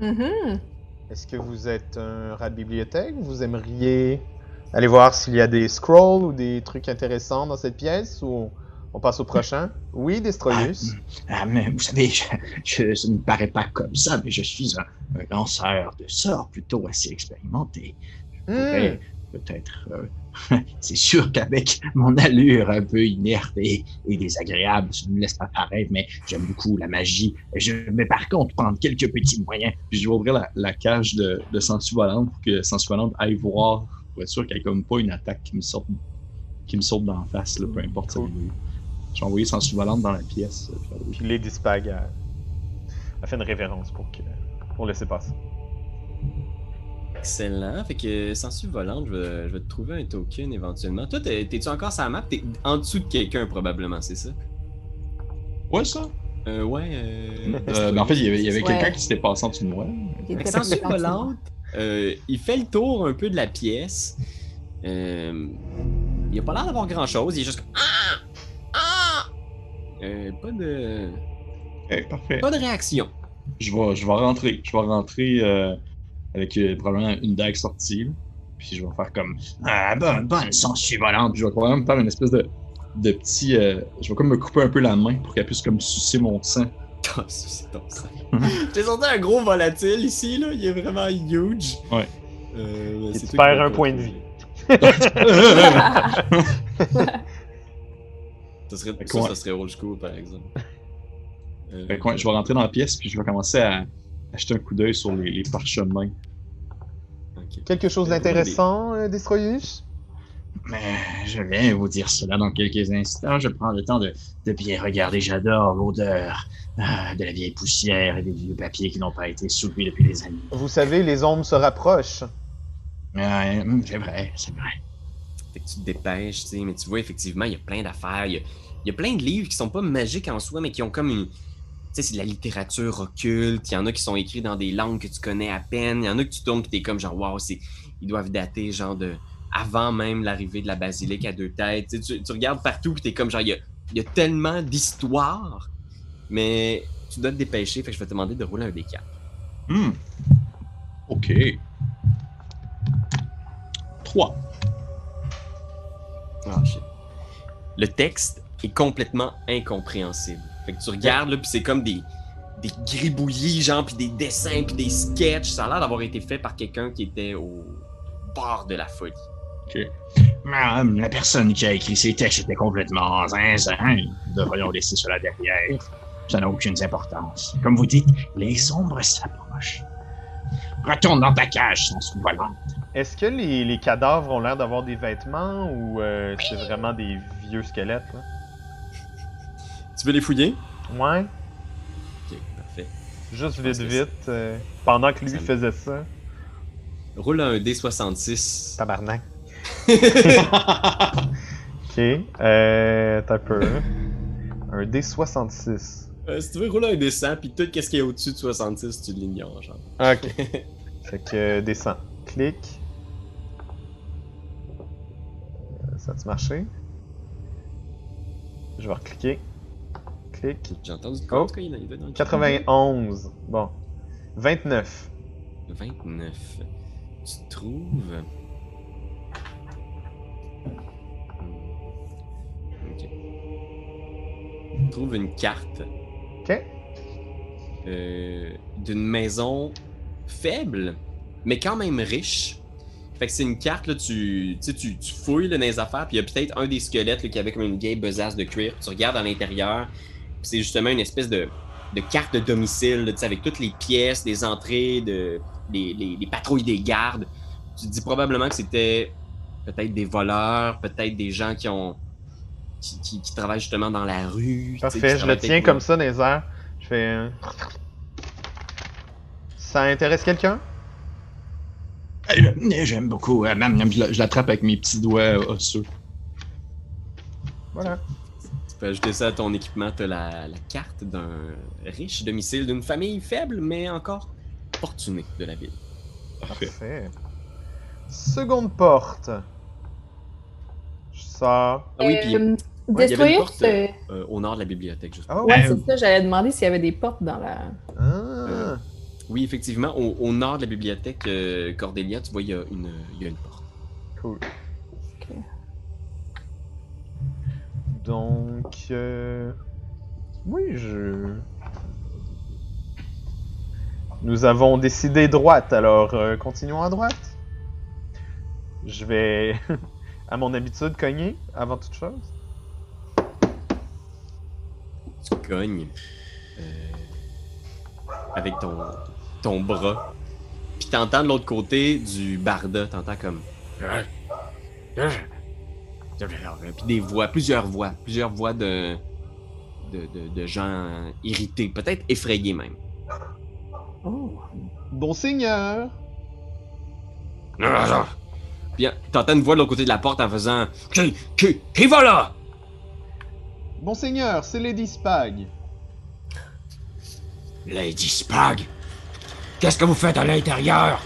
Mhm. est-ce que vous êtes un rat de bibliothèque? Vous aimeriez aller voir s'il y a des scrolls ou des trucs intéressants dans cette pièce ou on passe au prochain? Oui, Destroyus. Ah, mais vous savez, je, je- ça ne me paraît pas comme ça, mais je suis un, un lanceur de sorts plutôt assez expérimenté. Je Hmm. peut-être. euh, c'est sûr qu'avec mon allure un peu inerte et, et désagréable, ça ne me laisse pas paraître, mais j'aime beaucoup la magie. Je vais par contre prendre quelques petits moyens. Puis je vais ouvrir la, la cage de, de Sensu Volante pour que Sensu Volante aille voir pour être sûr qu'il n'y ait comme pas une attaque qui me sorte, qui me saute d'en face, là, peu importe Cool. Je vais envoyer Sensu Volante dans la pièce. euh, puis Lady Spag a, a fait une révérence pour, que, pour laisser passer. Excellent. Fait que, sensu volante, je vais, je vais te trouver un token éventuellement. Toi, t'es- t'es-tu encore sur la map? T'es en dessous de quelqu'un, probablement, c'est ça? Ouais, ça. Euh, ouais. Euh, Euh, ben, en fait, il y avait, il y avait Ouais. quelqu'un qui s'était passé en dessous de moi. Sensu volante, euh, il fait le tour un peu de la pièce. Euh, il a pas l'air d'avoir grand chose. Il est juste comme. Ah! Euh, pas de. Eh, parfait. Pas de réaction. Je vais, je vais rentrer. Je vais rentrer euh, avec euh, probablement une dague sortie. là. Puis je vais faire comme. Ah, bonne, bonne sangsue volante. Puis je vais probablement me faire une espèce de, de petit. euh, je vais comme me couper un peu la main pour qu'elle puisse comme sucer mon sang. Ah, ça, c'est ton sang. J'ai sorti un gros volatile ici, là. Il est vraiment huge. Ouais. Euh, tu perds un point de contrôler. Ça serait, ça, quoi? ça serait old school, par exemple. Euh, Fait que, ouais, je vais rentrer dans la pièce puis je vais commencer à acheter un coup d'œil sur les, les parchemins. Quelque chose Euh, d'intéressant, euh, Destroyus? Mais je vais vous dire cela dans quelques instants. Je prends le temps de, de bien regarder. J'adore l'odeur ah, de la vieille poussière et des vieux papiers qui n'ont pas été soupis depuis des années. Vous savez, les ombres se rapprochent. Ouais, c'est vrai, c'est vrai. Tu te dépêches, tu sais, mais tu vois, effectivement, il y a plein d'affaires. Il y a, plein de livres qui sont pas magiques en soi, mais qui ont comme une. Tu sais, c'est de la littérature occulte. Il y en a qui sont écrits dans des langues que tu connais à peine. Il y en a que tu tournes et t'es comme genre, waouh, ils doivent dater, genre, de. Avant même l'arrivée de la basilique à deux têtes. Tu, regardes partout et t'es comme genre, il y a, il y a tellement d'histoires, mais tu dois te dépêcher. Fait que je vais te demander de rouler un des quatre. Hmm. Ok. 3. Ah, shit. Le texte est complètement incompréhensible. Fait que tu regardes, là, puis c'est comme des, des gribouillis, genre, puis des dessins, puis des sketchs. Ça a l'air d'avoir été fait par quelqu'un qui était au bord de la folie. Hum, la personne qui a écrit ces textes était complètement zinzin. Nous devrions laisser cela derrière. Ça n'a aucune importance. Comme vous dites, les ombres s'approchent. Retourne dans ta cage, sans volante. Est-ce que les, les cadavres ont l'air d'avoir des vêtements ou euh, c'est vraiment des vieux squelettes? Là? Tu veux les fouiller? Ouais, Ok, parfait. juste Je vite vite, euh, pendant que lui Ça faisait ça. Roule un D66. Tabarnak. Ok, euh, t'as peu. Un D66. Euh, si tu veux rouler un D100, puis tout ce qui est au-dessus de 66, tu l'ignores, genre. Ok. fait que euh, descend. Clic. Euh, Ça a-tu marché? Je vais recliquer. Clic. J'ai entendu Oh. il dans le 91. Bon. 29. 29. Tu trouves? Ok. Tu trouves une carte Ok. euh, d'une maison faible, mais quand même riche. Fait que c'est une carte, là, tu, tu, tu, fouilles là, dans les affaires, puis il y a peut-être un des squelettes là, qui avait comme une vieille besace de cuir. Tu regardes à l'intérieur, c'est justement une espèce de, de carte de domicile, là, avec toutes les pièces, les entrées, de, les, les- les patrouilles des gardes. Tu te dis probablement que c'était peut-être des voleurs, peut-être des gens qui ont. Qui, qui- qui travaillent justement dans la rue. Parfait, je le tiens comme ça dans les airs. Je fais. Euh, Ça intéresse quelqu'un? Euh, J'aime beaucoup. euh, Je la- je l'attrape avec mes petits doigts osseux. Voilà. Tu peux ajouter ça à ton équipement. Tu as la, la carte d'un riche domicile d'une famille faible, mais encore fortunée de la ville. Parfait. Parfait. Seconde porte. Je sors. Ah oui, puis Euh, Ouais, il y avait une Destroyer, porte, c'est- euh, au nord de la bibliothèque, justement. Oh, Ouais, Euh, c'est ça, j'allais demander s'il y avait des portes dans la. Ah. Oui, effectivement, au, au nord de la bibliothèque euh, Cordélia, tu vois, il y, a une- il y a une porte. Cool. Donc, euh, oui, je. Nous avons décidé droite, alors euh, continuons à droite. Je vais, à mon habitude, cogner avant toute chose. Tu cognes euh, avec ton, ton bras. Puis t'entends de l'autre côté du barda, t'entends comme. Puis des voix, plusieurs voix, plusieurs voix de, de, de, de gens irrités, peut-être effrayés même. Oh. Bon seigneur. Puis t'entends une voix de l'autre côté de la porte en faisant Qui, qui, qui va là? Bon seigneur, c'est Lady Spag. Lady Spag, qu'est-ce que vous faites à l'intérieur?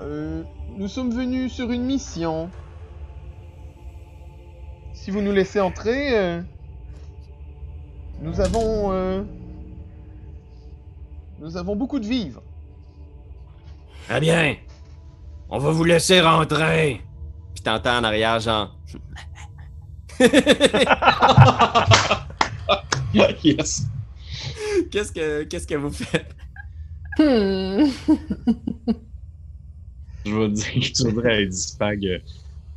Euh, nous sommes venus sur une mission. Si vous nous laissez entrer, euh, nous avons, euh, nous avons beaucoup de vivres. Eh bien, on va vous laisser rentrer. Puis t'entends en arrière genre yes. Qu'est-ce que qu'est-ce que vous faites? Hmm. Je vais dire, je dirais à Dispag, euh,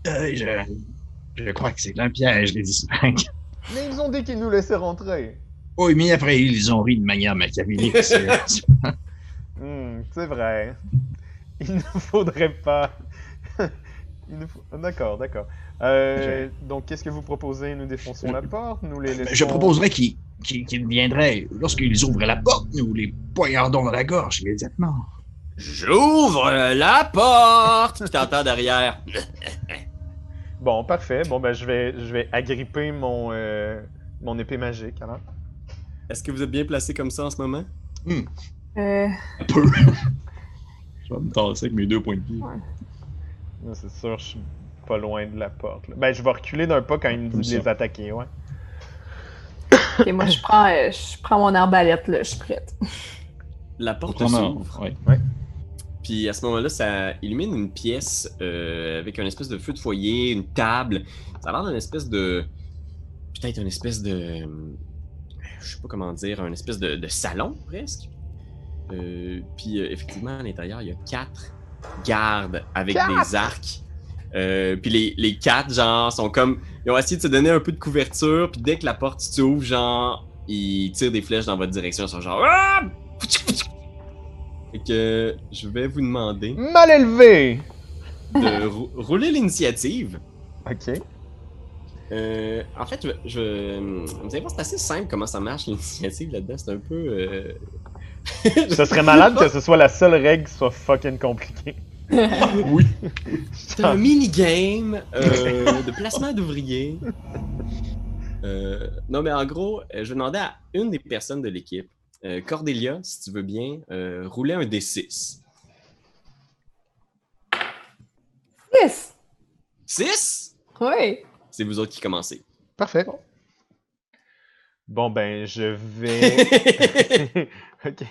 Euh, je, je crois que c'est un piège, les Dispag. Mais ils ont dit qu'ils nous laissaient rentrer. Oui, mais après, ils ont ri de manière machiavélique. c'est- Hmm, c'est vrai. Il ne faudrait pas. Il nous faut- D'accord, d'accord. Euh, Donc, qu'est-ce que vous proposez? Nous défonçons la porte Nous les laissons... Ben, je proposerais qu'ils qu'ils- qu'ils viendraient, lorsqu'ils ouvrent la porte, nous les poignardons dans la gorge immédiatement. J'ouvre la porte! Tu t'entends derrière. Bon, parfait. Bon, ben, je vais, je vais agripper mon, euh, mon épée magique, alors. Est-ce que vous êtes bien placé comme ça en ce moment? Euh, Un peu. je vais me tasser avec mes deux points de pied. Là, C'est sûr, je suis pas loin de la porte. là. Ben, je vais reculer d'un pas quand il me dit de les attaquer, ouais. Ok, moi, je prends, euh, je prends mon arbalète, là, je suis prête. La porte s'ouvre. ouais. Puis à ce moment-là, ça illumine une pièce euh, avec un espèce de feu de foyer, une table. Ça a l'air d'une espèce de. Peut-être une espèce de. Je sais pas comment dire, un espèce de, de salon presque. Euh, puis euh, effectivement, à l'intérieur, il y a quatre gardes avec Quatre? des arcs. Euh, puis les, les quatre, genre, sont comme. Ils ont essayé de se donner un peu de couverture. Puis dès que la porte s'ouvre, genre, ils tirent des flèches dans votre direction. Ils sont genre. Ah! Fait que je vais vous demander Mal élevé de rou- rouler l'initiative. Ok. Euh, en fait, je, je- vous allez voir, c'est assez simple comment ça marche l'initiative là-dedans. C'est un peu. euh, Ce serait malade que ce soit la seule règle qui soit fucking compliquée. Oui. C'est un mini-game euh, de placement d'ouvriers. Euh, non, mais en gros, euh, je vais demander à une des personnes de l'équipe, euh, Cordelia, si tu veux bien, euh, rouler un D6. Yes! 6 Oui! C'est vous autres qui commencez. Parfait. Bon, ben, je vais. ok.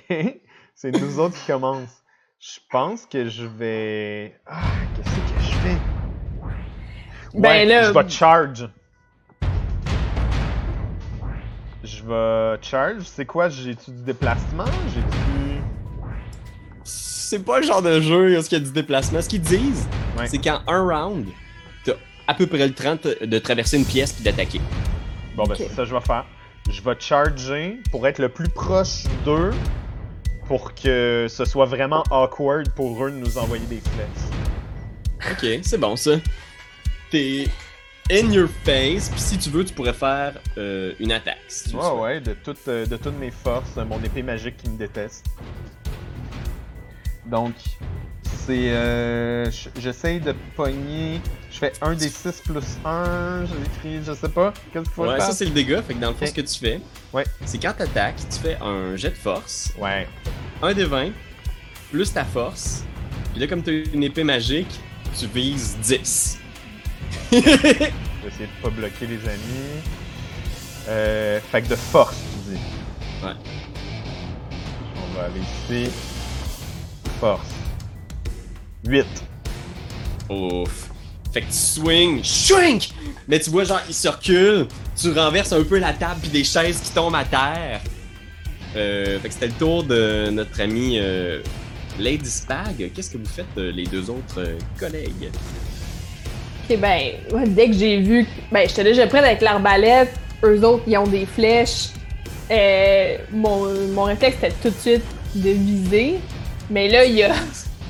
C'est nous autres qui commencent. Je pense que je vais. Ah, qu'est-ce que je fais? Ben là- Je vais charge. Je vais charge. C'est quoi? J'ai-tu du déplacement? J'ai-tu. C'est pas le genre de jeu où il y a du déplacement. Ce qu'ils disent, Ouais. c'est qu'en un round, t'as à peu près le temps de de traverser une pièce puis d'attaquer. Bon, ben, c'est ça que je vais faire. Je vais charger pour être le plus proche d'eux pour que ce soit vraiment awkward pour eux de nous envoyer des flèches. Ok, c'est bon ça. T'es in your face, puis si tu veux, tu pourrais faire euh, une attaque. si tu le Ouais, de, toutes, euh, de toutes mes forces, mon épée magique qui me déteste. Donc, c'est. Euh, J'essaye de pogner. Je fais 1 des 6 plus 1. J'ai écrit, je sais pas. Qu'est-ce qu'il faut Ouais, ça c'est le dégât. Fait que dans le fond, ce que tu fais, Ouais. c'est quand t'attaques, tu fais un jet de force, Ouais. un des 20, plus ta force. Puis là, comme t'as une épée magique, tu vises 10. Je vais essayer de pas bloquer les amis. Euh, fait que de force, tu dis. Ouais. On va aller ici. Force. 8. Ouf. Fait que tu swing, shrink! Mais tu vois, genre, il se recule, tu renverses un peu la table puis des chaises qui tombent à terre. Euh, fait que c'était le tour de notre ami euh, Lady Spag. Qu'est-ce que vous faites, euh, les deux autres euh, collègues? Ok, ben, ouais, dès que j'ai vu. que- Ben, j'étais déjà prête avec l'arbalète. Eux autres, ils ont des flèches. Euh, mon, mon réflexe, c'était tout de suite de viser. Mais là, il y a,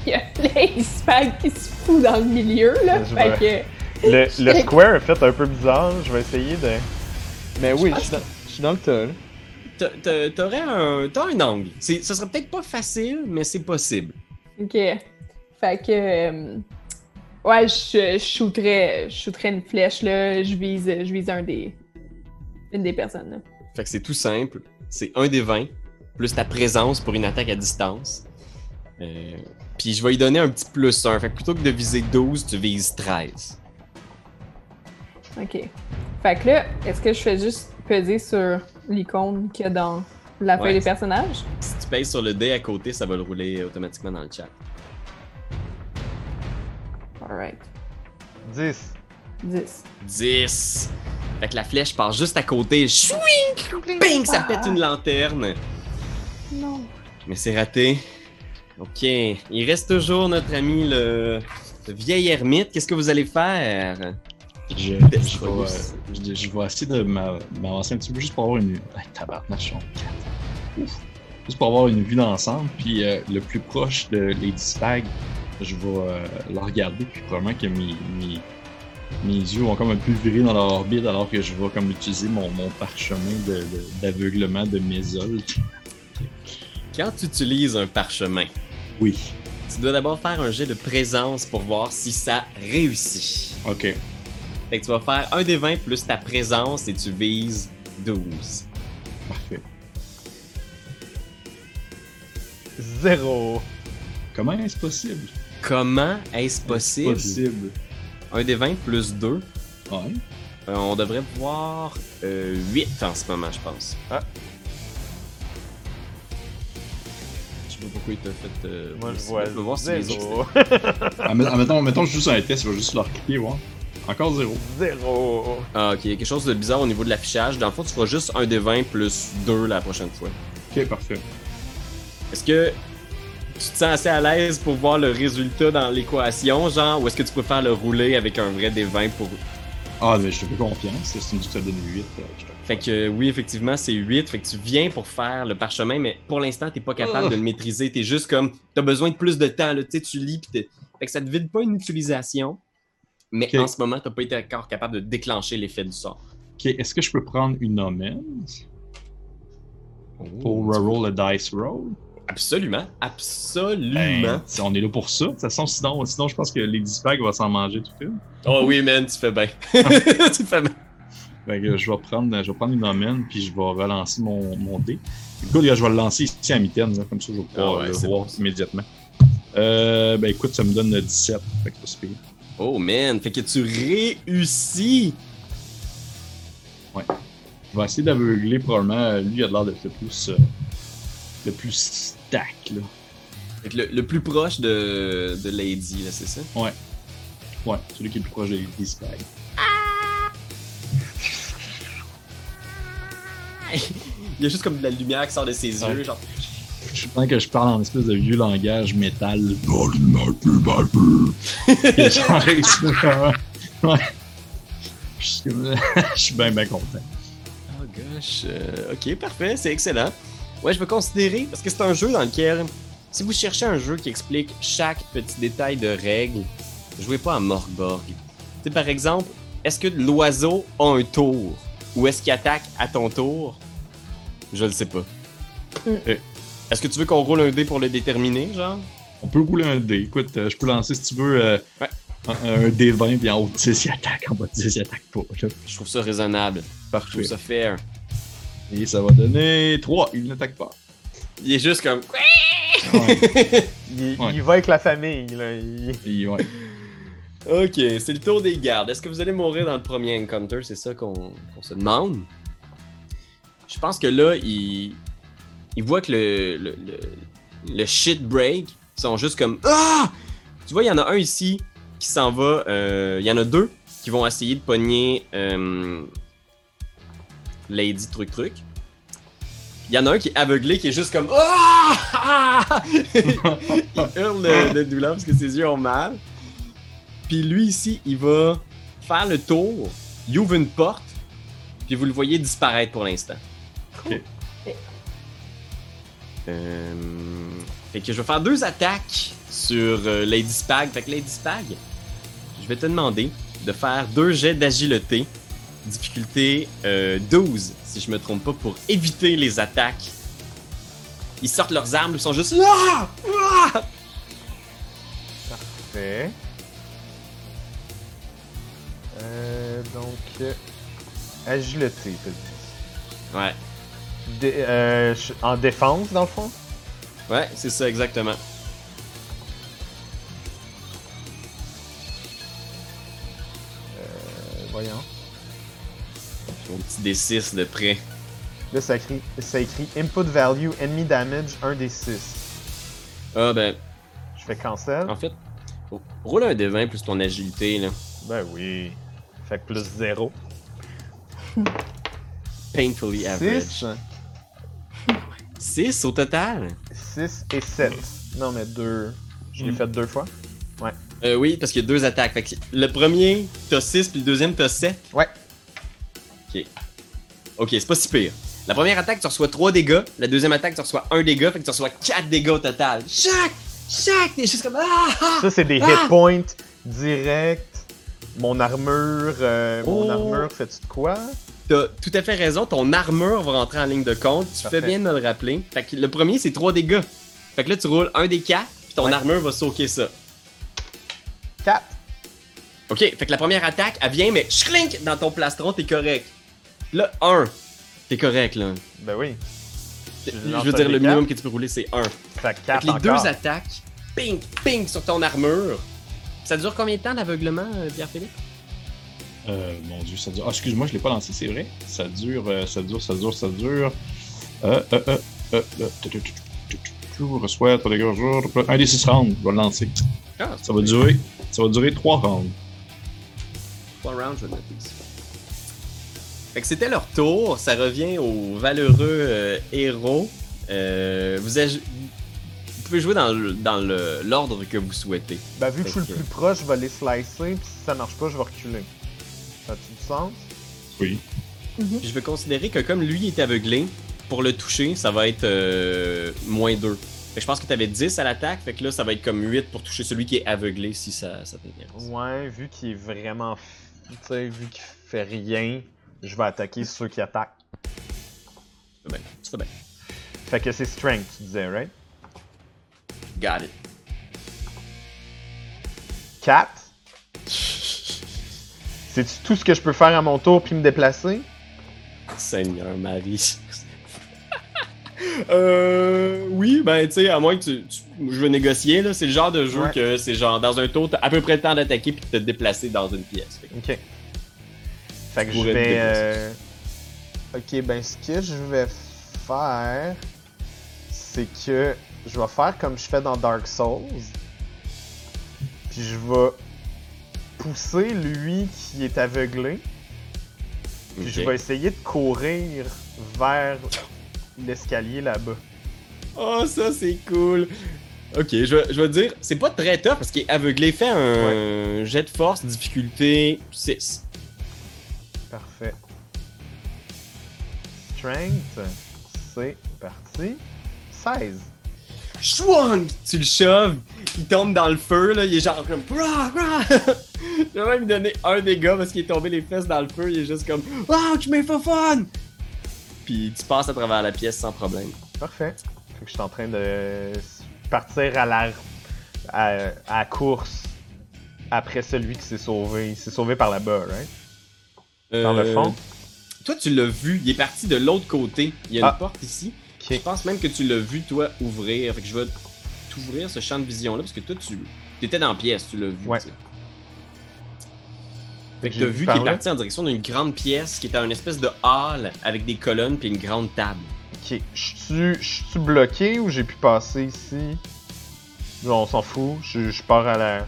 il y a Spag qui se fout dans le milieu, là. Je Fait que. Le, le square est fait un peu bizarre. Je vais essayer de. Mais oui, je suis dans, je suis dans le tas. là. T'aurais un, t'as un angle. C'est- Ça serait peut-être pas facile, mais c'est possible. Ok. Fait que. euh, ouais, je, je shooterais, je shooterais une flèche, là. Je vise, je vise un des. Une des personnes, là. Fait que c'est tout simple. C'est un des 20, plus ta présence pour une attaque à distance. Euh, Puis je vais lui donner un petit plus 1. Fait que plutôt que de viser 12, tu vises 13. Ok. Fait que là, est-ce que je fais juste peser sur l'icône qu'il y a dans la feuille Ouais. des personnages? Si tu pèses sur le dé à côté, ça va le rouler automatiquement dans le chat. Alright. 10. 10. 10. Fait que la flèche part juste à côté. Chouing! Bing! Ça pète une lanterne. Non. Mais c'est raté. Ok. Il reste toujours notre ami le, le vieil ermite. Qu'est-ce que vous allez faire? Je, je, vais, je, je vais essayer de m'a- m'avancer un petit peu juste pour avoir une. En quatre. Ouf. Juste pour avoir une vue d'ensemble. Puis euh, le plus proche de Lady Spag, je vais euh, la regarder. Puis probablement que mes, mes, mes yeux vont comme un peu virer dans leur orbite alors que je vais comme utiliser mon, mon parchemin de- de- d'aveuglement de, Mézol. Quand tu utilises un parchemin, Oui. tu dois d'abord faire un jet de présence pour voir si ça réussit. Ok. Fait que tu vas faire un des 20 plus ta présence et tu vises 12. Parfait. Zéro. Comment est-ce possible? Comment est-ce possible? Possible. Un des 20 plus 2. Ouais. Euh, on devrait voir euh, 8 en ce moment, je pense. Ah. Pas pourquoi il t'a fait. euh, Moi, je vois Je peux voir si les autres. zéro. Ah, ah, mettons, mettons juste un test, je vais juste leur cliquer, voir. Encore zéro. Zéro. Ah, ok, il y a quelque chose de bizarre au niveau de l'affichage. Dans le fond, tu feras juste un des 20 plus 2 la prochaine fois. Ok, parfait. Est-ce que tu te sens assez à l'aise pour voir le résultat dans l'équation, genre, ou est-ce que tu préfères le rouler avec un vrai des 20 pour. Ah, mais je te fais confiance. C'est une que ça donne 8. euh, je te- Fait que euh, oui, effectivement, c'est 8. Fait que tu viens pour faire le parchemin, mais pour l'instant, t'es pas capable Oh. de le maîtriser. T'es juste comme. T'as besoin de plus de temps, là. Tu sais, tu lis, pis Fait que ça te vide pas une utilisation. Mais en ce moment, t'as pas été encore capable de déclencher l'effet du sort. Ok, est-ce que je peux prendre une pour Oh, reroll le dice roll? Absolument. Absolument. Ben, on est là pour ça. De toute façon, sinon, sinon je pense que Lady Spag va s'en manger tout une. Oh oui, man, tu fais bien. tu fais bien. Fait que je vais prendre, je vais prendre une omen puis je vais relancer mon, mon dé. Écoute, je vais le lancer ici à là, comme ça je vais pouvoir Ah ouais, le c'est voir bon, ça. immédiatement. Euh, ben écoute, ça me donne 17. Fait que c'est pire. Oh man, fait que tu réussis. Je vais essayer d'aveugler probablement. euh, Lui, il a l'air d'être le plus. euh, le plus stack, là. Fait que le, le plus proche de, de Lady, là, c'est ça? Ouais, celui qui est le plus proche de Lady Spag. Il y a juste comme de la lumière qui sort de ses Ouais. yeux, genre. Je sens que je parle en espèce de vieux langage métal. Ouais. Je suis bien, bien content. Oh gosh. euh, ok, parfait, c'est excellent. Ouais, je vais considérer, parce que c'est un jeu dans lequel, si vous cherchez un jeu qui explique chaque petit détail de règles, jouez pas à Morgborg. Tu sais, par exemple, est-ce que l'oiseau a un tour ou est-ce qu'il attaque à ton tour? Je le sais pas. Mm. Euh, Est-ce que tu veux qu'on roule un dé pour le déterminer, genre? On peut rouler un dé. Écoute, euh, je peux lancer si tu veux euh, Ouais. un, un dé 20 puis en haut de 10 il attaque, en bas de 10 il attaque pas. là. Je trouve ça raisonnable. Je Parfait. trouve ça fair. Et ça va donner 3. Il n'attaque pas. Il est juste comme. Ouais. Il, Ouais. il va avec la famille, là. Il- ouais. Ok, c'est le tour des gardes. Est-ce que vous allez mourir dans le premier encounter? C'est ça qu'on qu'on se demande. Je pense que là, il, il voit que le, le, shit break. Ils sont juste comme Ah! Tu vois, il y en a un ici qui s'en va. euh, Il y en a deux qui vont essayer de pogner euh, Lady Truc Truc. Il y en a un qui est aveuglé, qui est juste comme Ah! Il hurle de douleur parce que ses yeux ont mal. Puis lui ici, il va faire le tour, il ouvre une porte, puis vous le voyez disparaître pour l'instant. Ok. Euh, Fait que je vais faire deux attaques sur euh, Lady Spag. Fait que Lady Spag, je vais te demander de faire deux jets d'agilité, difficulté euh, 12, si je me trompe pas, pour éviter les attaques. Ils sortent leurs armes, ils sont juste Ah! Ah! Parfait. Euh, donc, euh, agilité, t'as dit. Ouais, Dé- euh, en défense, dans le fond? ouais, c'est ça exactement. Euh, voyons. Mon petit D6 de près. Là, ça écrit, ça écrit Input Value Enemy Damage 1 des 6. Ah ben, Je fais cancel? en fait, roule un D20 plus ton agilité, là. Ben oui. Fait que plus 0. Painfully average. 6, 6 au total? 6 et 7. Non, mais deux. Je l'ai Hmm. fait deux fois. Euh, oui, parce qu'il y a deux attaques. Fait que le premier, t'as 6, puis le deuxième, t'as 7. Ouais. Ok. Ok, c'est pas si pire. La première attaque, tu reçois 3 dégâts. La deuxième attaque, tu reçois 1 dégât. Fait que tu reçois 4 dégâts au total. Chaque! Chaque! T'es juste comme. Ah! ah! Ça, c'est des Ah! hit points directs. Mon armure. euh, Mon Oh. armure, fait-tu de quoi? T'as tout à fait raison, ton armure va rentrer en ligne de compte. Tu Parfait. fais bien de me le rappeler. Fait que le premier, c'est 3 dégâts. Fait que là, tu roules un des 4, puis ton Ouais. armure va soaker ça. 4. Ok, fait que la première attaque, elle vient, mais chlink dans ton plastron, t'es correct. Là, 1. T'es correct, là. Ben oui. Je veux dire, le quatre. minimum que tu peux rouler, c'est 1. Fait Fait 4 que les encore. deux attaques, ping, ping sur ton armure. Ça dure combien de temps l'aveuglement, euh, Pierre-Philippe? Euh, mon dieu, ça dure. Ah, excuse-moi, je l'ai pas lancé, c'est vrai. Ça dure, euh, ça dure, ça dure, ça dure. Euh, euh, euh, euh, euh. Un des six rounds, je vais le lancer. Ah, Ça va durer, ça va durer trois rounds. 3 rounds, je vais noter ici. Fait que c'était leur tour. Ça revient aux valeureux euh, héros. Euh, vous, aj- vous pouvez jouer dans le- dans le- l'ordre que vous souhaitez. Ben, vu que je suis le plus proche, je vais les slicer, puis si ça marche pas, je vais reculer. Sens? Oui. Puis je vais considérer que comme lui est aveuglé, pour le toucher, ça va être euh, moins 2. Fait que je pense que tu avais 10 à l'attaque, fait que là, ça va être comme 8 pour toucher celui qui est aveuglé si ça, ça t'intéresse. Ouais, vu qu'il est vraiment. Tu sais, vu qu'il fait rien, je vais attaquer ceux qui attaquent. Tu fais bien. Tu fais bien. Fait que c'est strength, tu disais, right? Got it. 4. C'est tout ce que je peux faire à mon tour puis me déplacer? Seigneur Marie. euh. Oui, ben, tu sais, à moins que tu. tu- je veux négocier, là. C'est le genre de jeu Ouais. que c'est genre, dans un tour, t'as à peu près le temps d'attaquer puis de te déplacer dans une pièce. Fait que- Ok. Fait que je vais. euh, Ok, ben ce que je vais faire, c'est que je vais faire comme je fais dans Dark Souls. Puis je vais pousser lui qui est aveuglé. Puis je vais essayer de courir vers l'escalier là-bas. Oh, ça, c'est cool. Ok, je vais, je vais te dire, c'est pas très tough parce qu'il est aveuglé. Fais un jet de force, difficulté 6. Parfait. Strength, c'est parti. 16. Chouang! Tu le choves, il tombe dans le feu, là, il est genre comme. Vais même donner un dégât parce qu'il est tombé les fesses dans le feu, il est juste comme. Ouch, mais for fun! Puis tu passes à travers la pièce sans problème. Parfait. Fait que je suis en train de partir à la, à, à la course après celui qui s'est sauvé. Il s'est sauvé par là-bas, right? Dans le Euh, fond? Toi, tu l'as vu, il est parti de l'autre côté. Il y a Ah. une porte ici. Je pense même que tu l'as vu, toi, ouvrir. Fait que je vais t'ouvrir ce champ de vision-là parce que toi, tu étais dans la pièce, tu l'as vu. Ouais. Fait que t'as vu qu'il est parti en direction d'une grande pièce qui était une espèce de hall avec des colonnes puis une grande table. Ok. Je suis- bloqué ou j'ai pu passer ici? Non, on s'en fout. Je, pars à la.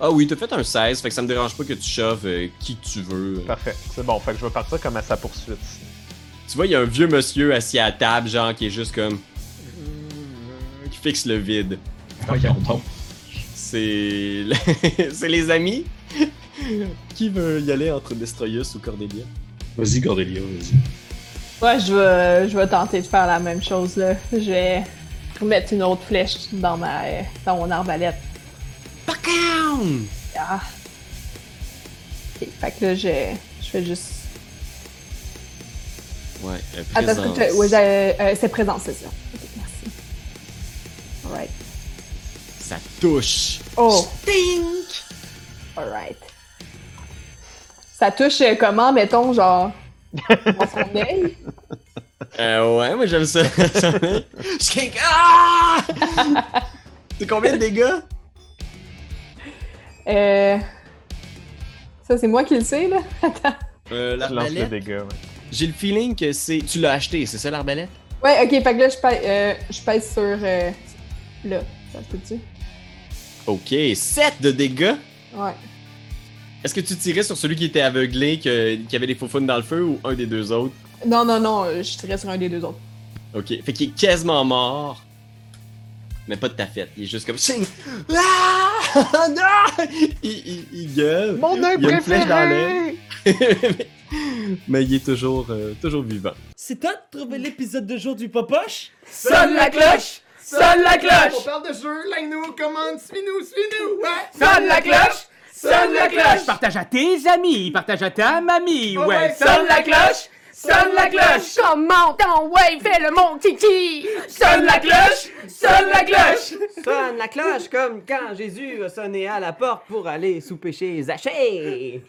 Ah oui, t'as fait un 16, fait que ça me dérange pas que tu choves euh, qui que tu veux. Parfait. C'est bon. Fait que je vais partir comme à sa poursuite. Tu vois, il y a un vieux monsieur assis à la table, genre, qui est juste comme. Euh, fixe le vide. Voyons donc. C'est. c'est les amis. qui veut y aller entre Destroyus ou Cordelia? Vas-y, Cordelia, vas-y. Ouais, je vais, je vais tenter de faire la même chose là. Je vais remettre une autre flèche dans ma dans mon arbalète. Bacam! Ah. Ok, fait que là, je, je fais juste. Ouais, euh, Attends, présence. ouais, j'ai- euh, c'est présent, c'est ça. Alright. Ça touche. Oh, Stink! alright. Ça touche euh, comment, mettons, genre. dans son œil? Euh, ouais, moi j'aime ça. Skink! Ah! C'est combien de dégâts? Euh. Ça, c'est moi qui le sais, là. Attends. Euh, Je l'arbalète. ouais. J'ai le feeling que c'est. Tu l'as acheté, c'est ça l'arbalète? Ouais, ok, fait que là, je pèse, euh, je pèse sur. euh, là. Ça se peut-tu? Ok, 7 de dégâts. Ouais. Est-ce que tu tirais sur celui qui était aveuglé, que- qui avait des faux dans le feu, ou un des deux autres? Non, non, non, euh, je tirais sur un des deux autres. Ok, fait qu'il est quasiment mort. Mais pas de ta fête. Il est juste comme. Ah! Non! Il, il, il gueule. Mon œil Il y a une flèche dans préféré! Mais il est toujours, euh, toujours vivant. C'est toi de trouver l'épisode de jour du Popoche? Sonne la cloche! Sonne la cloche! parle de jeu, like-nous, commande, suis-nous, suis-nous! Ouais! Sonne la cloche! Sonne la cloche! Partage à tes amis, partage à ta mamie, Ouais, ouais. sonne la cloche! Sonne la cloche! Comment ton ouais, fais le mon kiki! Sonne la cloche! Sonne la cloche! Sonne la cloche comme quand Jésus a sonné à la porte pour aller souper chez Zachée.